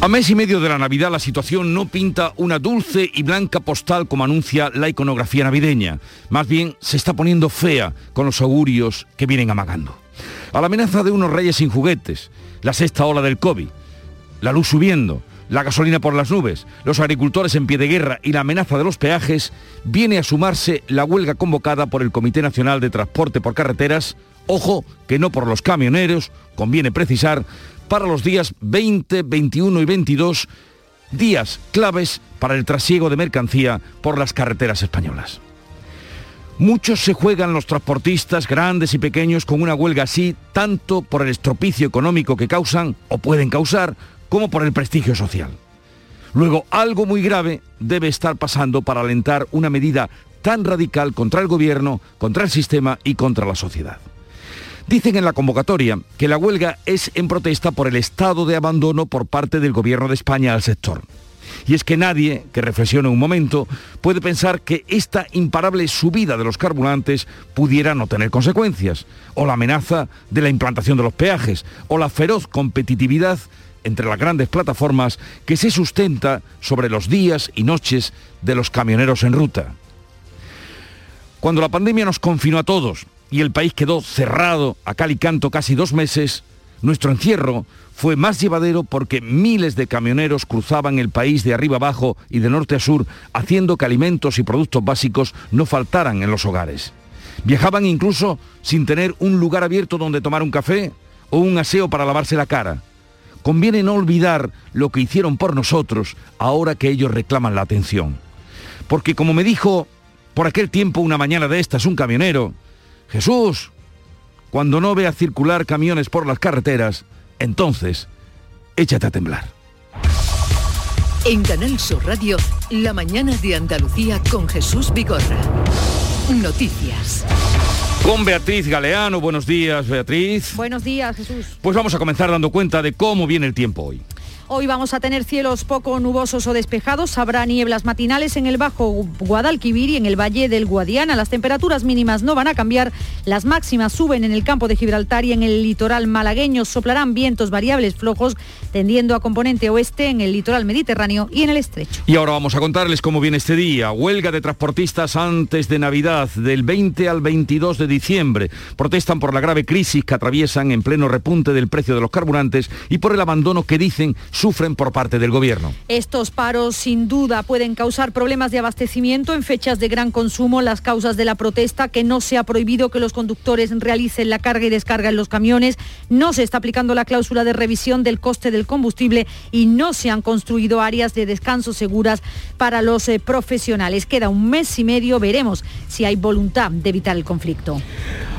A mes y medio de la Navidad la situación no pinta una dulce y blanca postal como anuncia la iconografía navideña. Más bien se está poniendo fea con los augurios que vienen amagando. A la amenaza de unos reyes sin juguetes, la sexta ola del COVID, la luz subiendo, la gasolina por las nubes, los agricultores en pie de guerra y la amenaza de los peajes, viene a sumarse la huelga convocada por el Comité Nacional de Transporte por Carreteras, ojo que no por los camioneros, conviene precisar, para los días 20, 21 y 22, días claves para el trasiego de mercancía por las carreteras españolas. Muchos se juegan los transportistas grandes y pequeños con una huelga así, tanto por el estropicio económico que causan o pueden causar, como por el prestigio social. Luego, algo muy grave debe estar pasando para alentar una medida tan radical contra el gobierno, contra el sistema y contra la sociedad. Dicen en la convocatoria que la huelga es en protesta por el estado de abandono por parte del Gobierno de España al sector. Y es que nadie que reflexione un momento puede pensar que esta imparable subida de los carburantes pudiera no tener consecuencias, o la amenaza de la implantación de los peajes, o la feroz competitividad entre las grandes plataformas que se sustenta sobre los días y noches de los camioneros en ruta. Cuando la pandemia nos confinó a todos y el país quedó cerrado a cal y canto casi dos meses, nuestro encierro fue más llevadero porque miles de camioneros cruzaban el país de arriba abajo y de norte a sur, haciendo que alimentos y productos básicos no faltaran en los hogares. Viajaban incluso sin tener un lugar abierto donde tomar un café o un aseo para lavarse la cara. Conviene no olvidar lo que hicieron por nosotros ahora que ellos reclaman la atención. Porque como me dijo por aquel tiempo una mañana de estas un camionero, Jesús, cuando no vea circular camiones por las carreteras, entonces échate a temblar. En Canal Sur Radio, La mañana de Andalucía con Jesús Vigorra. Noticias. Con Beatriz Galeano, buenos días Beatriz. Buenos días Jesús. Pues vamos a comenzar dando cuenta de cómo viene el tiempo hoy. Hoy vamos a tener cielos poco nubosos o despejados. Habrá nieblas matinales en el Bajo Guadalquivir y en el Valle del Guadiana. Las temperaturas mínimas no van a cambiar. Las máximas suben en el campo de Gibraltar y en el litoral malagueño. Soplarán vientos variables flojos tendiendo a componente oeste en el litoral mediterráneo y en el estrecho. Y ahora vamos a contarles cómo viene este día. Huelga de transportistas antes de Navidad, del 20 al 22 de diciembre. Protestan por la grave crisis que atraviesan en pleno repunte del precio de los carburantes y por el abandono que dicen sufren por parte del gobierno. Estos paros sin duda pueden causar problemas de abastecimiento en fechas de gran consumo. Las causas de la protesta, que no se ha prohibido que los conductores realicen la carga y descarga en los camiones, no se está aplicando la cláusula de revisión del coste del combustible y no se han construido áreas de descanso seguras para los eh, profesionales. Queda un mes y medio, veremos si hay voluntad de evitar el conflicto.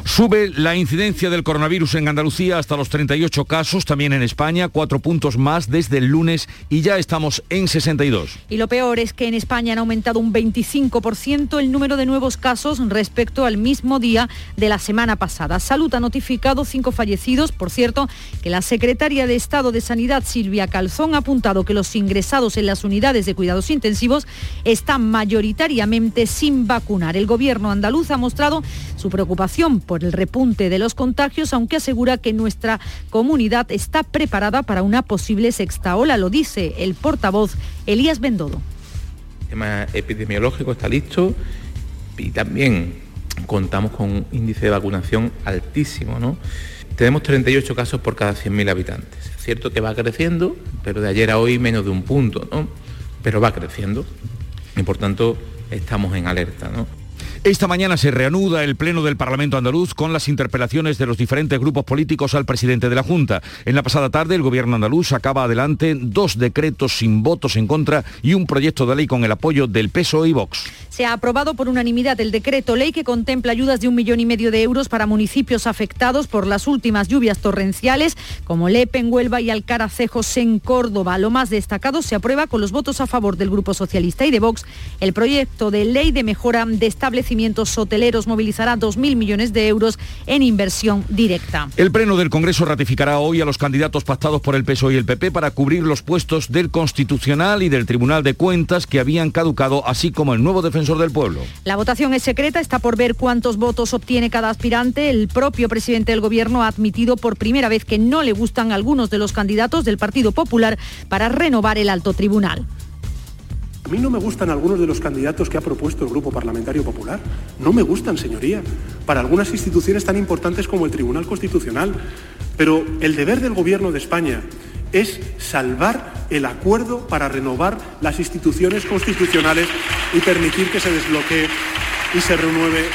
Sube la incidencia del coronavirus en Andalucía hasta los 38 casos, también en España, cuatro puntos más desde el lunes y ya estamos en 62. Y lo peor es que en España han aumentado un 25% el número de nuevos casos respecto al mismo día de la semana pasada. Salud ha notificado cinco fallecidos, por cierto, que la secretaria de Estado de Sanidad, Silvia Calzón, ha apuntado que los ingresados en las unidades de cuidados intensivos están mayoritariamente sin vacunar. El gobierno andaluz ha mostrado su preocupación por el repunte de los contagios, aunque asegura que nuestra comunidad está preparada para una posible sexta ola, lo dice el portavoz Elías Bendodo. El tema epidemiológico está listo y también contamos con un índice de vacunación altísimo, ¿no? Tenemos 38 casos por cada 100.000 habitantes. Es cierto que va creciendo, pero de ayer a hoy menos de un punto, ¿no? Pero va creciendo y por tanto estamos en alerta, ¿no? Esta mañana se reanuda el Pleno del Parlamento andaluz con las interpelaciones de los diferentes grupos políticos al presidente de la Junta. En la pasada tarde el gobierno andaluz acaba adelante dos decretos sin votos en contra y un proyecto de ley con el apoyo del PSOE y Vox. Se ha aprobado por unanimidad el decreto ley que contempla ayudas de un millón y medio de euros para municipios afectados por las últimas lluvias torrenciales, como Lepe en Huelva y Alcaracejos en Córdoba. Lo más destacado se aprueba con los votos a favor del Grupo Socialista y de Vox el proyecto de ley de mejora de establecimiento establecimientos hoteleros movilizará 2.000 millones de euros en inversión directa. El Pleno del Congreso ratificará hoy a los candidatos pactados por el PSOE y el PP para cubrir los puestos del Constitucional y del Tribunal de Cuentas que habían caducado, así como el nuevo defensor del pueblo. La votación es secreta, está por ver cuántos votos obtiene cada aspirante. El propio presidente del Gobierno ha admitido por primera vez que no le gustan algunos de los candidatos del Partido Popular para renovar el alto tribunal. A mí no me gustan algunos de los candidatos que ha propuesto el Grupo Parlamentario Popular. No me gustan, señoría, para algunas instituciones tan importantes como el Tribunal Constitucional. Pero el deber del Gobierno de España es salvar el acuerdo para renovar las instituciones constitucionales y permitir que se desbloquee y se renueve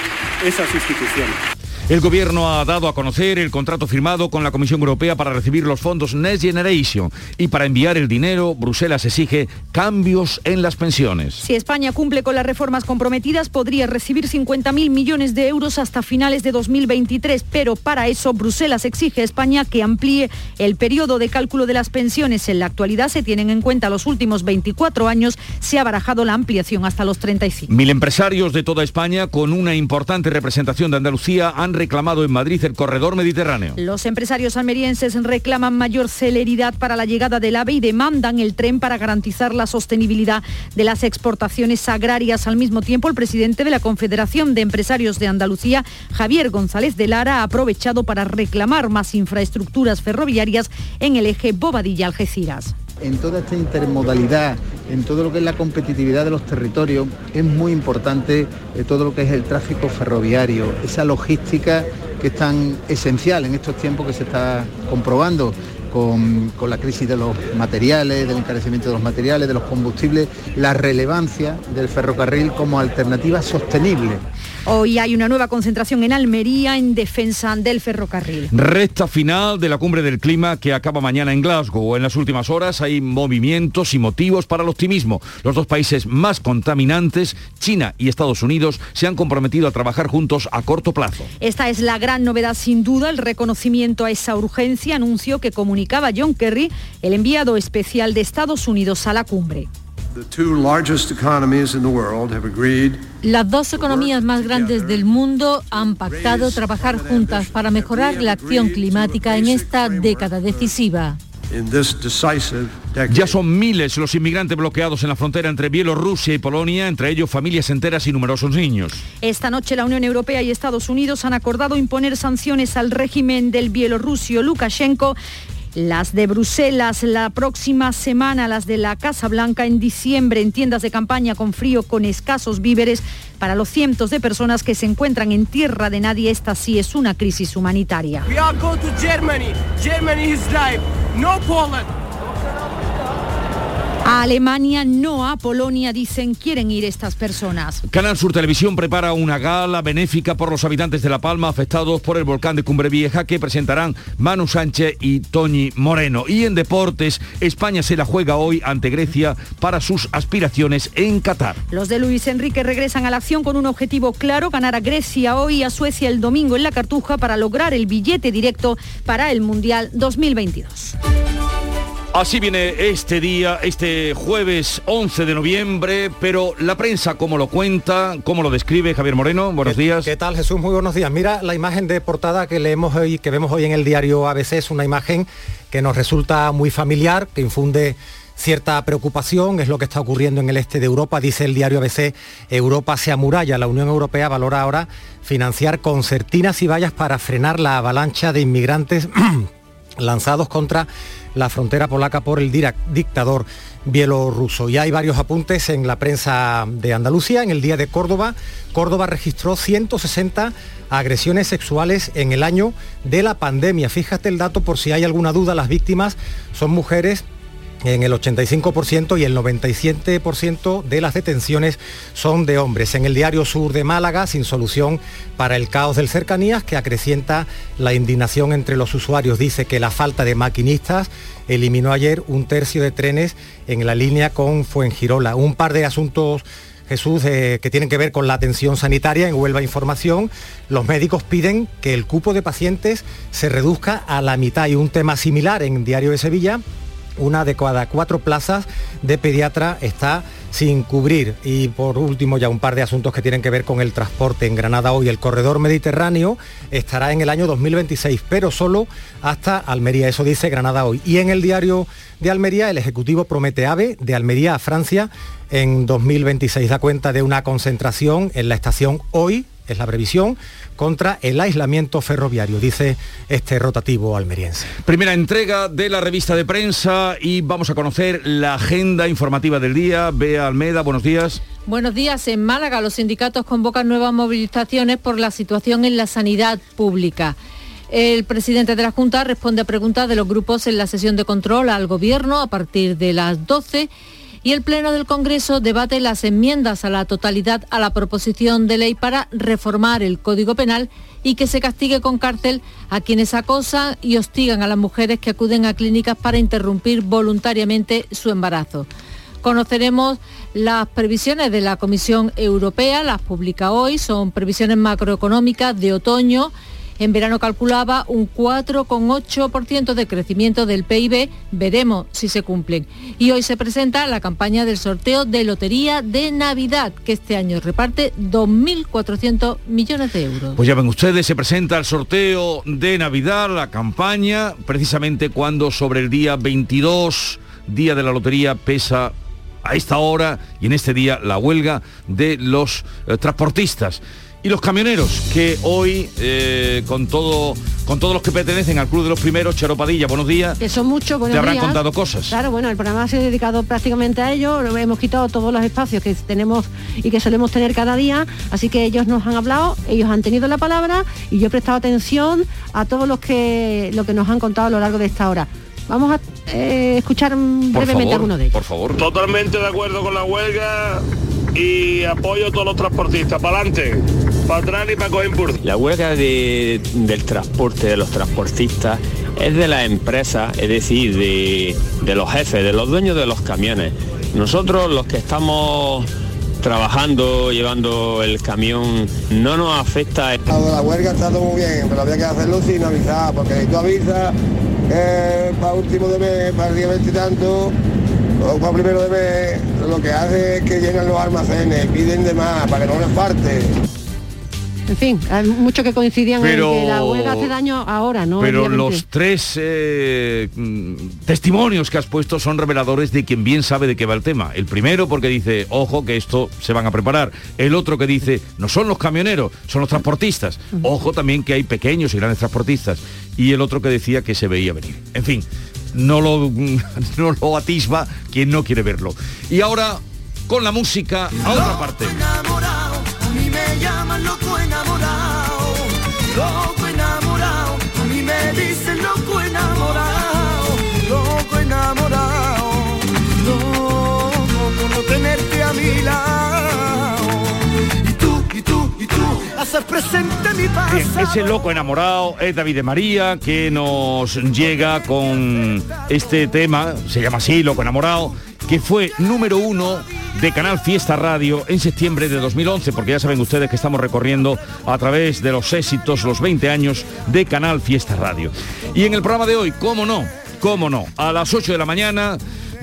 esas instituciones. El gobierno ha dado a conocer el contrato firmado con la Comisión Europea para recibir los fondos Next Generation y para enviar el dinero, Bruselas exige cambios en las pensiones. Si España cumple con las reformas comprometidas, podría recibir 50.000 millones de euros hasta finales de 2023, pero para eso Bruselas exige a España que amplíe el periodo de cálculo de las pensiones. En la actualidad se tienen en cuenta los últimos 24 años, se ha barajado la ampliación hasta los 35. Mil empresarios de toda España con una importante representación de Andalucía han reclamado en Madrid el corredor mediterráneo. Los empresarios almerienses reclaman mayor celeridad para la llegada del AVE y demandan el tren para garantizar la sostenibilidad de las exportaciones agrarias. Al mismo tiempo, el presidente de la Confederación de Empresarios de Andalucía, Javier González de Lara, ha aprovechado para reclamar más infraestructuras ferroviarias en el eje Bobadilla-Algeciras en toda esta intermodalidad, en todo lo que es la competitividad de los territorios, es muy importante eh, todo lo que es el tráfico ferroviario, esa logística que es tan esencial en estos tiempos que se está comprobando. Con, con, la crisis de los materiales, del encarecimiento de los materiales, de los combustibles, la relevancia del ferrocarril como alternativa sostenible. Hoy hay una nueva concentración en Almería en defensa del ferrocarril. Recta final de la cumbre del clima que acaba mañana en Glasgow. En las últimas horas hay movimientos y motivos para el optimismo. Los dos países más contaminantes, China y Estados Unidos, se han comprometido a trabajar juntos a corto plazo. Esta es la gran novedad sin duda, el reconocimiento a esa urgencia, anuncio que comunicaba John Kerry, el enviado especial de Estados Unidos a la cumbre. Las dos economías más grandes del mundo han pactado trabajar juntas para mejorar la acción climática en esta década decisiva. Ya son miles los inmigrantes bloqueados en la frontera entre Bielorrusia y Polonia, entre ellos familias enteras y numerosos niños. Esta noche la Unión Europea y Estados Unidos han acordado imponer sanciones al régimen del bielorrusio Lukashenko las de Bruselas la próxima semana, las de la Casa Blanca en diciembre en tiendas de campaña con frío, con escasos víveres para los cientos de personas que se encuentran en tierra de nadie. Esta sí es una crisis humanitaria. A Alemania, no a Polonia, dicen, quieren ir estas personas. Canal Sur Televisión prepara una gala benéfica por los habitantes de La Palma afectados por el volcán de Cumbre Vieja que presentarán Manu Sánchez y Toñi Moreno. Y en deportes, España se la juega hoy ante Grecia para sus aspiraciones en Qatar. Los de Luis Enrique regresan a la acción con un objetivo claro, ganar a Grecia hoy y a Suecia el domingo en la Cartuja para lograr el billete directo para el Mundial 2022. Así viene este día, este jueves 11 de noviembre, pero la prensa, ¿cómo lo cuenta? ¿Cómo lo describe Javier Moreno? Buenos días. ¿Qué tal Jesús? Muy buenos días. Mira, la imagen de portada que leemos hoy, que vemos hoy en el diario ABC es una imagen que nos resulta muy familiar, que infunde cierta preocupación, es lo que está ocurriendo en el este de Europa, dice el diario ABC, Europa se amuralla, la Unión Europea valora ahora financiar concertinas y vallas para frenar la avalancha de inmigrantes lanzados contra la frontera polaca por el dictador bielorruso. Y hay varios apuntes en la prensa de Andalucía. En el día de Córdoba, Córdoba registró 160 agresiones sexuales en el año de la pandemia. Fíjate el dato por si hay alguna duda, las víctimas son mujeres en el 85% y el 97% de las detenciones son de hombres. En el diario Sur de Málaga, sin solución para el caos del cercanías que acrecienta la indignación entre los usuarios. Dice que la falta de maquinistas eliminó ayer un tercio de trenes en la línea con Fuengirola. Un par de asuntos Jesús, eh, que tienen que ver con la atención sanitaria en Huelva Información. Los médicos piden que el cupo de pacientes se reduzca a la mitad y un tema similar en Diario de Sevilla una de cada cuatro plazas de pediatra está sin cubrir. Y por último, ya un par de asuntos que tienen que ver con el transporte en Granada hoy. El corredor mediterráneo estará en el año 2026, pero solo hasta Almería. Eso dice Granada hoy. Y en el diario de Almería, el Ejecutivo promete AVE de Almería a Francia en 2026. Da cuenta de una concentración en la estación hoy, es la previsión, contra el aislamiento ferroviario, dice este rotativo almeriense. Primera entrega de la revista de prensa y vamos a conocer la agenda informativa del día. Bea Almeda, buenos días. Buenos días. En Málaga los sindicatos convocan nuevas movilizaciones por la situación en la sanidad pública. El presidente de la Junta responde a preguntas de los grupos en la sesión de control al Gobierno a partir de las 12 y el Pleno del Congreso debate las enmiendas a la totalidad a la proposición de ley para reformar el Código Penal y que se castigue con cárcel a quienes acosan y hostigan a las mujeres que acuden a clínicas para interrumpir voluntariamente su embarazo. Conoceremos las previsiones de la Comisión Europea, las publica hoy, son previsiones macroeconómicas de otoño en verano calculaba un 4,8% de crecimiento del PIB. Veremos si se cumplen. Y hoy se presenta la campaña del sorteo de Lotería de Navidad, que este año reparte 2.400 millones de euros. Pues ya ven ustedes, se presenta el sorteo de Navidad, la campaña, precisamente cuando sobre el día 22, día de la Lotería, pesa a esta hora y en este día la huelga de los eh, transportistas y los camioneros, que hoy, eh, con todo con todos los que pertenecen al Club de los Primeros, Charo Padilla, buenos días. Que son muchos, buenos Te habrán contado cosas. Claro, bueno, el programa se ha dedicado prácticamente a ello, hemos quitado todos los espacios que tenemos y que solemos tener cada día, así que ellos nos han hablado, ellos han tenido la palabra y yo he prestado atención a todos los que, lo que nos han contado a lo largo de esta hora. Vamos a eh, escuchar brevemente alguno de ellos. Por favor. Totalmente de acuerdo con la huelga y apoyo a todos los transportistas. Para adelante, para atrás y para coger. La huelga del transporte, de los transportistas, es de las empresas, es decir, de, de los jefes, de los dueños de los camiones. Nosotros los que estamos trabajando, llevando el camión, no nos afecta. La huelga está todo muy bien, pero había que hacerlo sin avisar, porque si tú avisas eh, para último de mes, para el día 20 y tanto, o para primero de mes, lo que hace es que llenan los almacenes, piden de más para que no les parte. En fin, hay muchos que coincidían en que la huelga hace daño ahora, ¿no? Pero los tres eh, mm, testimonios que has puesto son reveladores de quien bien sabe de qué va el tema. El primero porque dice, ojo, que esto se van a preparar. El otro que dice, no son los camioneros, son los transportistas. Ojo también que hay pequeños y grandes transportistas. Y el otro que decía que se veía venir. En fin, no lo, no lo atisba quien no quiere verlo. Y ahora, con la música, a otra parte. Loco enamorado, a mí me dicen loco enamorado, loco enamorado, loco no tenerte a mi lado. Y tú, y tú, y tú, hacer presente mi Bien, pasado. ese loco enamorado es David de María que nos llega con este tema, se llama así, loco enamorado, que fue número uno de Canal Fiesta Radio en septiembre de 2011, porque ya saben ustedes que estamos recorriendo a través de los éxitos, los 20 años de Canal Fiesta Radio. Y en el programa de hoy, ¿cómo no? ¿Cómo no? A las 8 de la mañana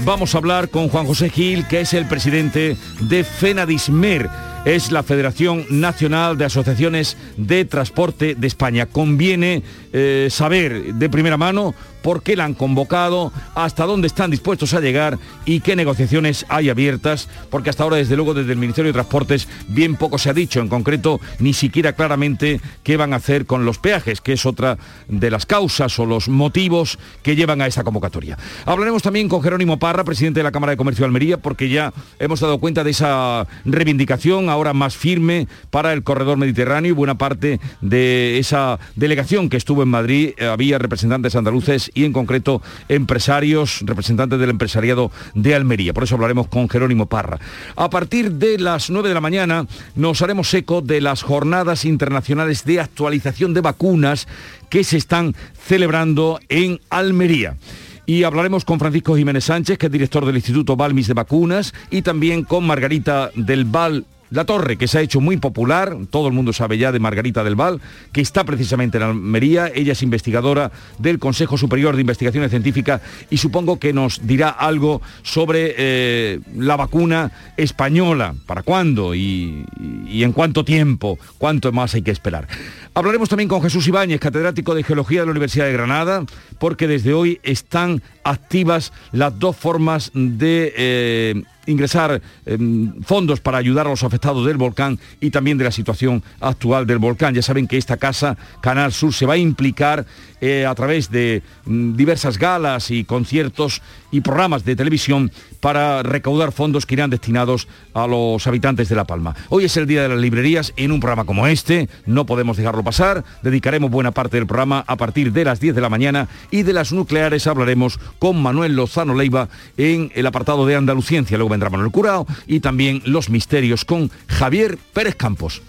vamos a hablar con Juan José Gil, que es el presidente de FENADISMER es la Federación Nacional de Asociaciones de Transporte de España. Conviene eh, saber de primera mano por qué la han convocado, hasta dónde están dispuestos a llegar y qué negociaciones hay abiertas, porque hasta ahora, desde luego, desde el Ministerio de Transportes, bien poco se ha dicho, en concreto, ni siquiera claramente qué van a hacer con los peajes, que es otra de las causas o los motivos que llevan a esa convocatoria. Hablaremos también con Jerónimo Parra, presidente de la Cámara de Comercio de Almería, porque ya hemos dado cuenta de esa reivindicación ahora más firme para el corredor mediterráneo y buena parte de esa delegación que estuvo en Madrid eh, había representantes andaluces y en concreto empresarios, representantes del empresariado de Almería. Por eso hablaremos con Jerónimo Parra. A partir de las 9 de la mañana nos haremos eco de las jornadas internacionales de actualización de vacunas que se están celebrando en Almería. Y hablaremos con Francisco Jiménez Sánchez, que es director del Instituto Balmis de Vacunas, y también con Margarita del Val La Torre, que se ha hecho muy popular, todo el mundo sabe ya de Margarita del Val, que está precisamente en Almería. Ella es investigadora del Consejo Superior de Investigaciones Científicas y supongo que nos dirá algo sobre eh, la vacuna española, para cuándo y, en cuánto tiempo, cuánto más hay que esperar. Hablaremos también con Jesús Ibáñez, catedrático de Geología de la Universidad de Granada, porque desde hoy están activas las dos formas de eh, ingresar eh, fondos para ayudar a los afectados del volcán y también de la situación actual del volcán. Ya saben que esta casa, Canal Sur, se va a implicar eh, a través de mm, diversas galas y conciertos y programas de televisión para recaudar fondos que irán destinados a los habitantes de La Palma. Hoy es el Día de las Librerías en un programa como este, no podemos dejarlo pasar, dedicaremos buena parte del programa a partir de las 10 de la mañana y de las nucleares hablaremos con Manuel Lozano Leiva en el apartado de Andaluciencia, luego vendrá Manuel Curao y también Los Misterios con Javier Pérez Campos.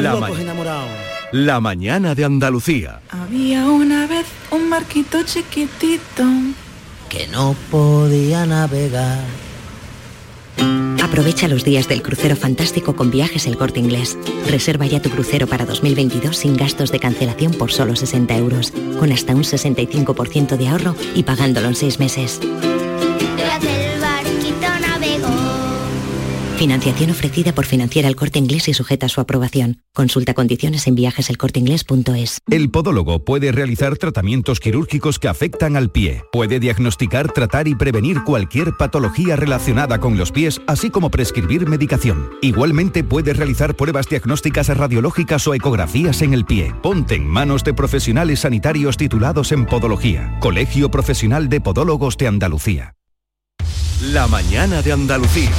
La, ma- la mañana de Andalucía. Había una vez un barquito chiquitito. Que no podía navegar. Aprovecha los días del crucero fantástico con viajes El Corte Inglés. Reserva ya tu crucero para 2022 sin gastos de cancelación por solo 60 euros, con hasta un 65% de ahorro y pagándolo en seis meses. Financiación ofrecida por Financiera El Corte Inglés y sujeta a su aprobación. Consulta condiciones en viajeselcorteinglés.es. El podólogo puede realizar tratamientos quirúrgicos que afectan al pie. Puede diagnosticar, tratar y prevenir cualquier patología relacionada con los pies, así como prescribir medicación. Igualmente puede realizar pruebas diagnósticas radiológicas o ecografías en el pie. Ponte en manos de profesionales sanitarios titulados en podología. Colegio Profesional de Podólogos de Andalucía. La mañana de Andalucía.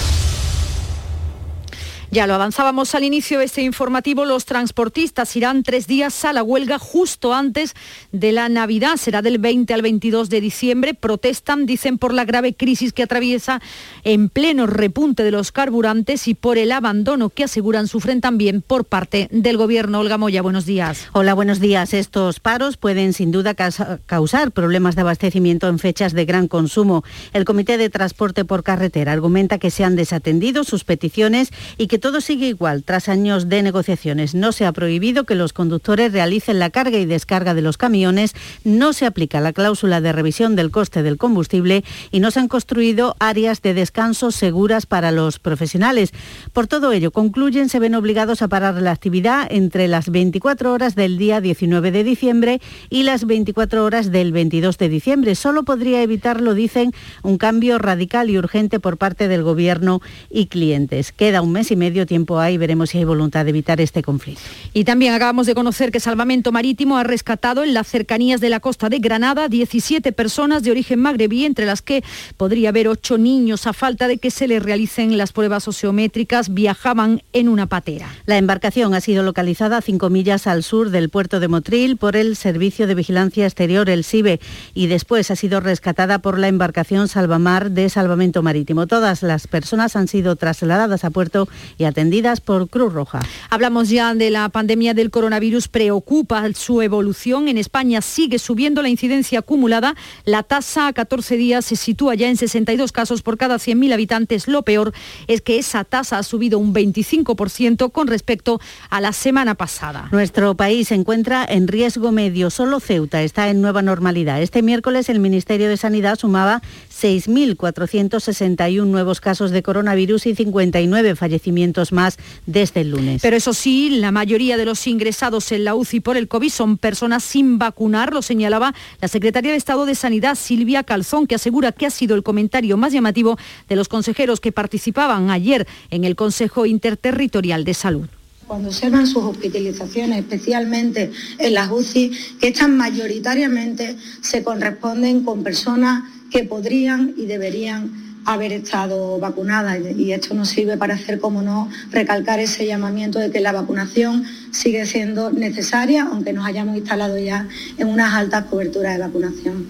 Ya lo avanzábamos al inicio de este informativo, los transportistas irán tres días a la huelga justo antes de la Navidad, será del 20 al 22 de diciembre. Protestan, dicen, por la grave crisis que atraviesa en pleno repunte de los carburantes y por el abandono que aseguran sufren también por parte del Gobierno. Olga Moya, buenos días. Hola, buenos días. Estos paros pueden sin duda causa- causar problemas de abastecimiento en fechas de gran consumo. El Comité de Transporte por Carretera argumenta que se han desatendido sus peticiones y que todo sigue igual. Tras años de negociaciones, no se ha prohibido que los conductores realicen la carga y descarga de los camiones, no se aplica la cláusula de revisión del coste del combustible y no se han construido áreas de descanso seguras para los profesionales. Por todo ello, concluyen, se ven obligados a parar la actividad entre las 24 horas del día 19 de diciembre y las 24 horas del 22 de diciembre. Solo podría evitarlo, dicen, un cambio radical y urgente por parte del Gobierno y clientes. Queda un mes y medio tiempo ahí, veremos si hay voluntad de evitar este conflicto. Y también acabamos de conocer que Salvamento Marítimo ha rescatado en las cercanías de la costa de Granada 17 personas de origen magrebí, entre las que podría haber ocho niños a falta de que se les realicen las pruebas sociométricas, viajaban en una patera. La embarcación ha sido localizada a cinco millas al sur del puerto de Motril por el Servicio de Vigilancia Exterior, el SIBE, y después ha sido rescatada por la embarcación Salvamar de Salvamento Marítimo. Todas las personas han sido trasladadas a puerto y atendidas por Cruz Roja. Hablamos ya de la pandemia del coronavirus, preocupa su evolución. En España sigue subiendo la incidencia acumulada. La tasa a 14 días se sitúa ya en 62 casos por cada 100.000 habitantes. Lo peor es que esa tasa ha subido un 25% con respecto a la semana pasada. Nuestro país se encuentra en riesgo medio. Solo Ceuta está en nueva normalidad. Este miércoles el Ministerio de Sanidad sumaba 6.461 nuevos casos de coronavirus y 59 fallecimientos más desde el lunes. Pero eso sí, la mayoría de los ingresados en la UCI por el COVID son personas sin vacunar, lo señalaba la secretaria de Estado de Sanidad, Silvia Calzón, que asegura que ha sido el comentario más llamativo de los consejeros que participaban ayer en el Consejo Interterritorial de Salud. cuando observan sus hospitalizaciones, especialmente en las UCI, que estas mayoritariamente se corresponden con personas que podrían y deberían haber estado vacunadas y esto nos sirve para hacer, como no, recalcar ese llamamiento de que la vacunación sigue siendo necesaria, aunque nos hayamos instalado ya en unas altas coberturas de vacunación.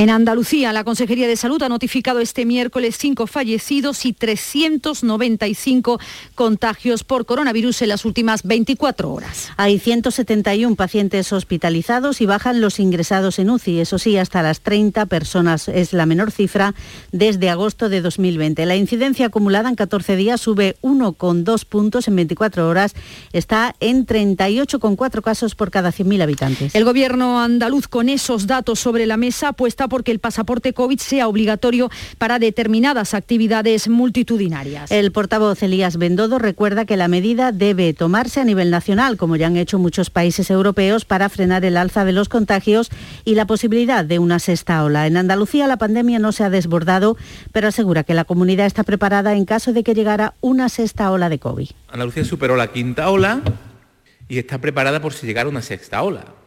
En Andalucía, la Consejería de Salud ha notificado este miércoles cinco fallecidos y 395 contagios por coronavirus en las últimas 24 horas. Hay 171 pacientes hospitalizados y bajan los ingresados en UCI. Eso sí, hasta las 30 personas es la menor cifra desde agosto de 2020. La incidencia acumulada en 14 días sube 1,2 puntos en 24 horas. Está en 38,4 casos por cada 100.000 habitantes. El gobierno andaluz con esos datos sobre la mesa apuesta porque el pasaporte COVID sea obligatorio para determinadas actividades multitudinarias. El portavoz Elías Bendodo recuerda que la medida debe tomarse a nivel nacional, como ya han hecho muchos países europeos, para frenar el alza de los contagios y la posibilidad de una sexta ola. En Andalucía la pandemia no se ha desbordado, pero asegura que la comunidad está preparada en caso de que llegara una sexta ola de COVID. Andalucía superó la quinta ola y está preparada por si llegara una sexta ola.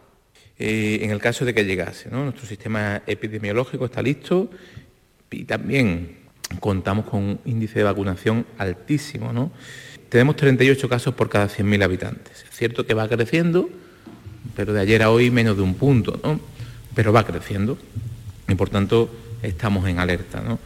Eh, en el caso de que llegase. Nuestro sistema epidemiológico está listo y también contamos con un índice de vacunación altísimo. ¿no? Tenemos 38 casos por cada 100.000 habitantes. Es cierto que va creciendo, pero de ayer a hoy menos de un punto, ¿no? pero va creciendo y por tanto estamos en alerta. ¿no?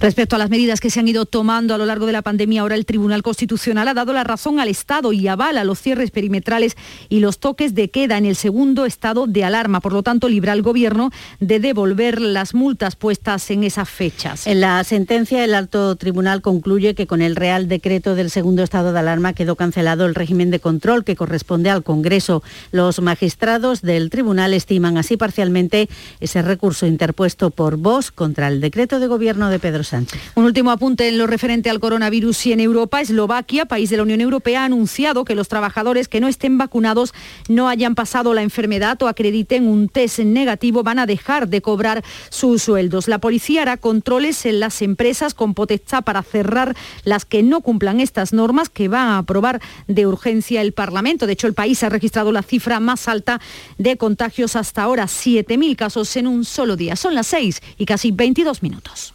Respecto a las medidas que se han ido tomando a lo largo de la pandemia, ahora el Tribunal Constitucional ha dado la razón al Estado y avala los cierres perimetrales y los toques de queda en el segundo estado de alarma. Por lo tanto, libra al Gobierno de devolver las multas puestas en esas fechas. En la sentencia, el alto tribunal concluye que con el Real Decreto del segundo estado de alarma quedó cancelado el régimen de control que corresponde al Congreso. Los magistrados del tribunal estiman así parcialmente ese recurso interpuesto por Vox contra el decreto de gobierno de Pedro Un último apunte en lo referente al coronavirus y en Europa. Eslovaquia, país de la Unión Europea, ha anunciado que los trabajadores que no estén vacunados, no hayan pasado la enfermedad o acrediten un test negativo, van a dejar de cobrar sus sueldos. La policía hará controles en las empresas con potestad para cerrar las que no cumplan estas normas que va a aprobar de urgencia el Parlamento. De hecho, el país ha registrado la cifra más alta de contagios hasta ahora, 7.000 casos en un solo día. Son las 6 y casi 22 minutos.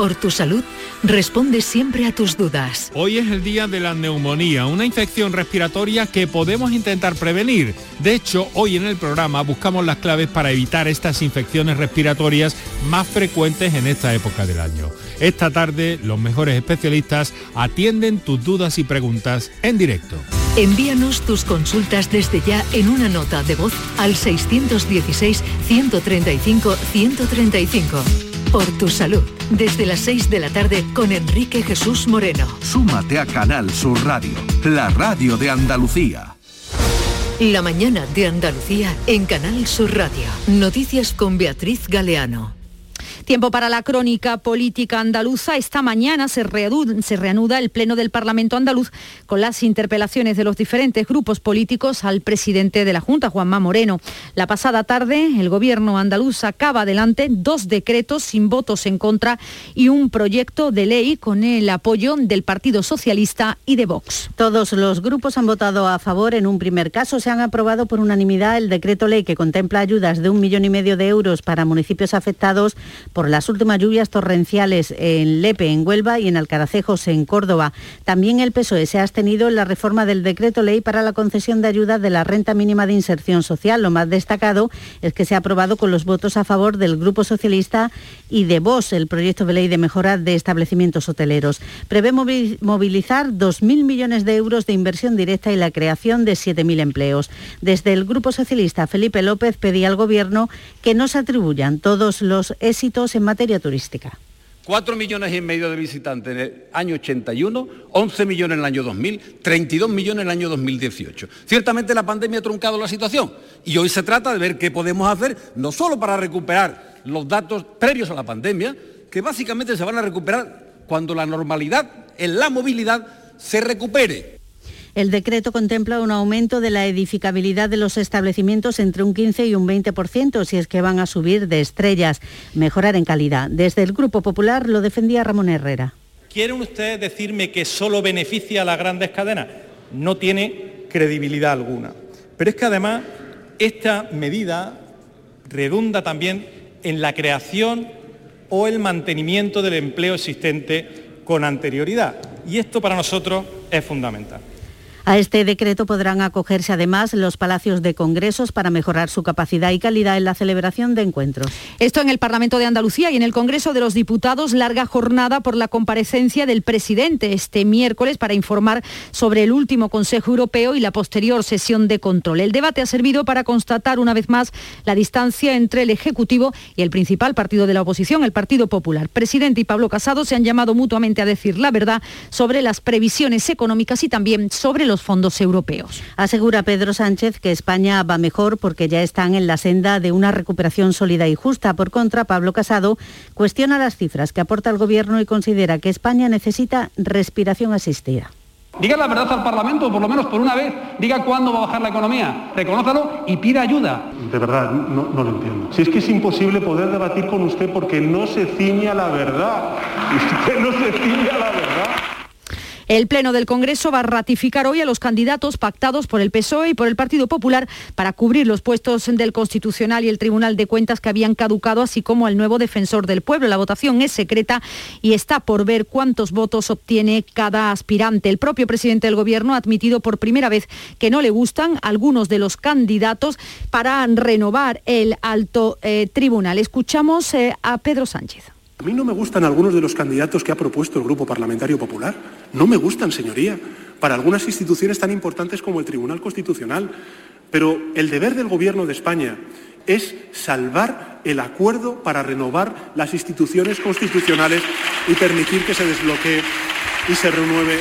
por tu salud, responde siempre a tus dudas. Hoy es el día de la neumonía, una infección respiratoria que podemos intentar prevenir. De hecho, hoy en el programa buscamos las claves para evitar estas infecciones respiratorias más frecuentes en esta época del año. Esta tarde, los mejores especialistas atienden tus dudas y preguntas en directo. Envíanos tus consultas desde ya en una nota de voz al 617-135-135. Por tu salud, desde las 6 de la tarde con Enrique Jesús Moreno. Súmate a Canal Sur Radio, la radio de Andalucía. La mañana de Andalucía en Canal Sur Radio. Noticias con Beatriz Galeano. Tiempo para la crónica política andaluza. Esta mañana se, reanuda el Pleno del Parlamento andaluz con las interpelaciones de los diferentes grupos políticos al presidente de la Junta, Juanma Moreno. La pasada tarde, el gobierno andaluz sacaba adelante dos decretos sin votos en contra y un proyecto de ley con el apoyo del Partido Socialista y de Vox. Todos los grupos han votado a favor. En un primer caso se han aprobado por unanimidad el decreto ley que contempla ayudas de un millón y medio de euros para municipios afectados por las últimas lluvias torrenciales en Lepe, en Huelva y en Alcaracejos, en Córdoba. También el PSOE se ha abstenido en la reforma del decreto ley para la concesión de ayuda de la renta mínima de inserción social. Lo más destacado es que se ha aprobado con los votos a favor del Grupo Socialista y de Vox el proyecto de ley de mejora de establecimientos hoteleros. Prevé movilizar 2.000 millones de euros de inversión directa y la creación de 7.000 empleos. Desde el Grupo Socialista, Felipe López pedía al Gobierno que no se atribuyan todos los éxitos en materia turística. 4 millones y medio de visitantes en el año 81, 11 millones en el año 2000, 32 millones en el año 2018. Ciertamente la pandemia ha truncado la situación y hoy se trata de ver qué podemos hacer, no solo para recuperar los datos previos a la pandemia, que básicamente se van a recuperar cuando la normalidad en la movilidad se recupere. El decreto contempla un aumento de la edificabilidad de los establecimientos entre un 15 y un 20% si es que van a subir de estrellas, mejorar en calidad. Desde el Grupo Popular lo defendía Ramón Herrera. ¿Quieren ustedes decirme que solo beneficia a las grandes cadenas? No tiene credibilidad alguna. Pero es que además esta medida redunda también en la creación o el mantenimiento del empleo existente con anterioridad. Y esto para nosotros es fundamental. A este decreto podrán acogerse además los palacios de congresos para mejorar su capacidad y calidad en la celebración de encuentros. Esto en el Parlamento de Andalucía y en el Congreso de los Diputados, larga jornada por la comparecencia del presidente este miércoles para informar sobre el último Consejo Europeo y la posterior sesión de control. El debate ha servido para constatar una vez más la distancia entre el Ejecutivo y el principal partido de la oposición, el Partido Popular. Presidente y Pablo Casado se han llamado mutuamente a decir la verdad sobre las previsiones económicas y también sobre los fondos europeos. Asegura Pedro Sánchez que España va mejor porque ya están en la senda de una recuperación sólida y justa. Por contra, Pablo Casado cuestiona las cifras que aporta el Gobierno y considera que España necesita respiración asistida. Diga la verdad al Parlamento, por lo menos por una vez. Diga cuándo va a bajar la economía. Reconózalo y pida ayuda. De verdad, no, no, lo entiendo. Si es que es imposible poder debatir con usted porque no se ciñe a la verdad. Usted no se ciñe a la verdad. El Pleno del Congreso va a ratificar hoy a los candidatos pactados por el PSOE y por el Partido Popular para cubrir los puestos del Constitucional y el Tribunal de Cuentas que habían caducado, así como al nuevo defensor del pueblo. La votación es secreta y está por ver cuántos votos obtiene cada aspirante. El propio presidente del Gobierno ha admitido por primera vez que no le gustan algunos de los candidatos para renovar el alto eh, tribunal. Escuchamos eh, a Pedro Sánchez. A mí no me gustan algunos de los candidatos que ha propuesto el Grupo Parlamentario Popular. No me gustan, señoría, para algunas instituciones tan importantes como el Tribunal Constitucional. Pero el deber del Gobierno de España es salvar el acuerdo para renovar las instituciones constitucionales y permitir que se desbloquee y se renueve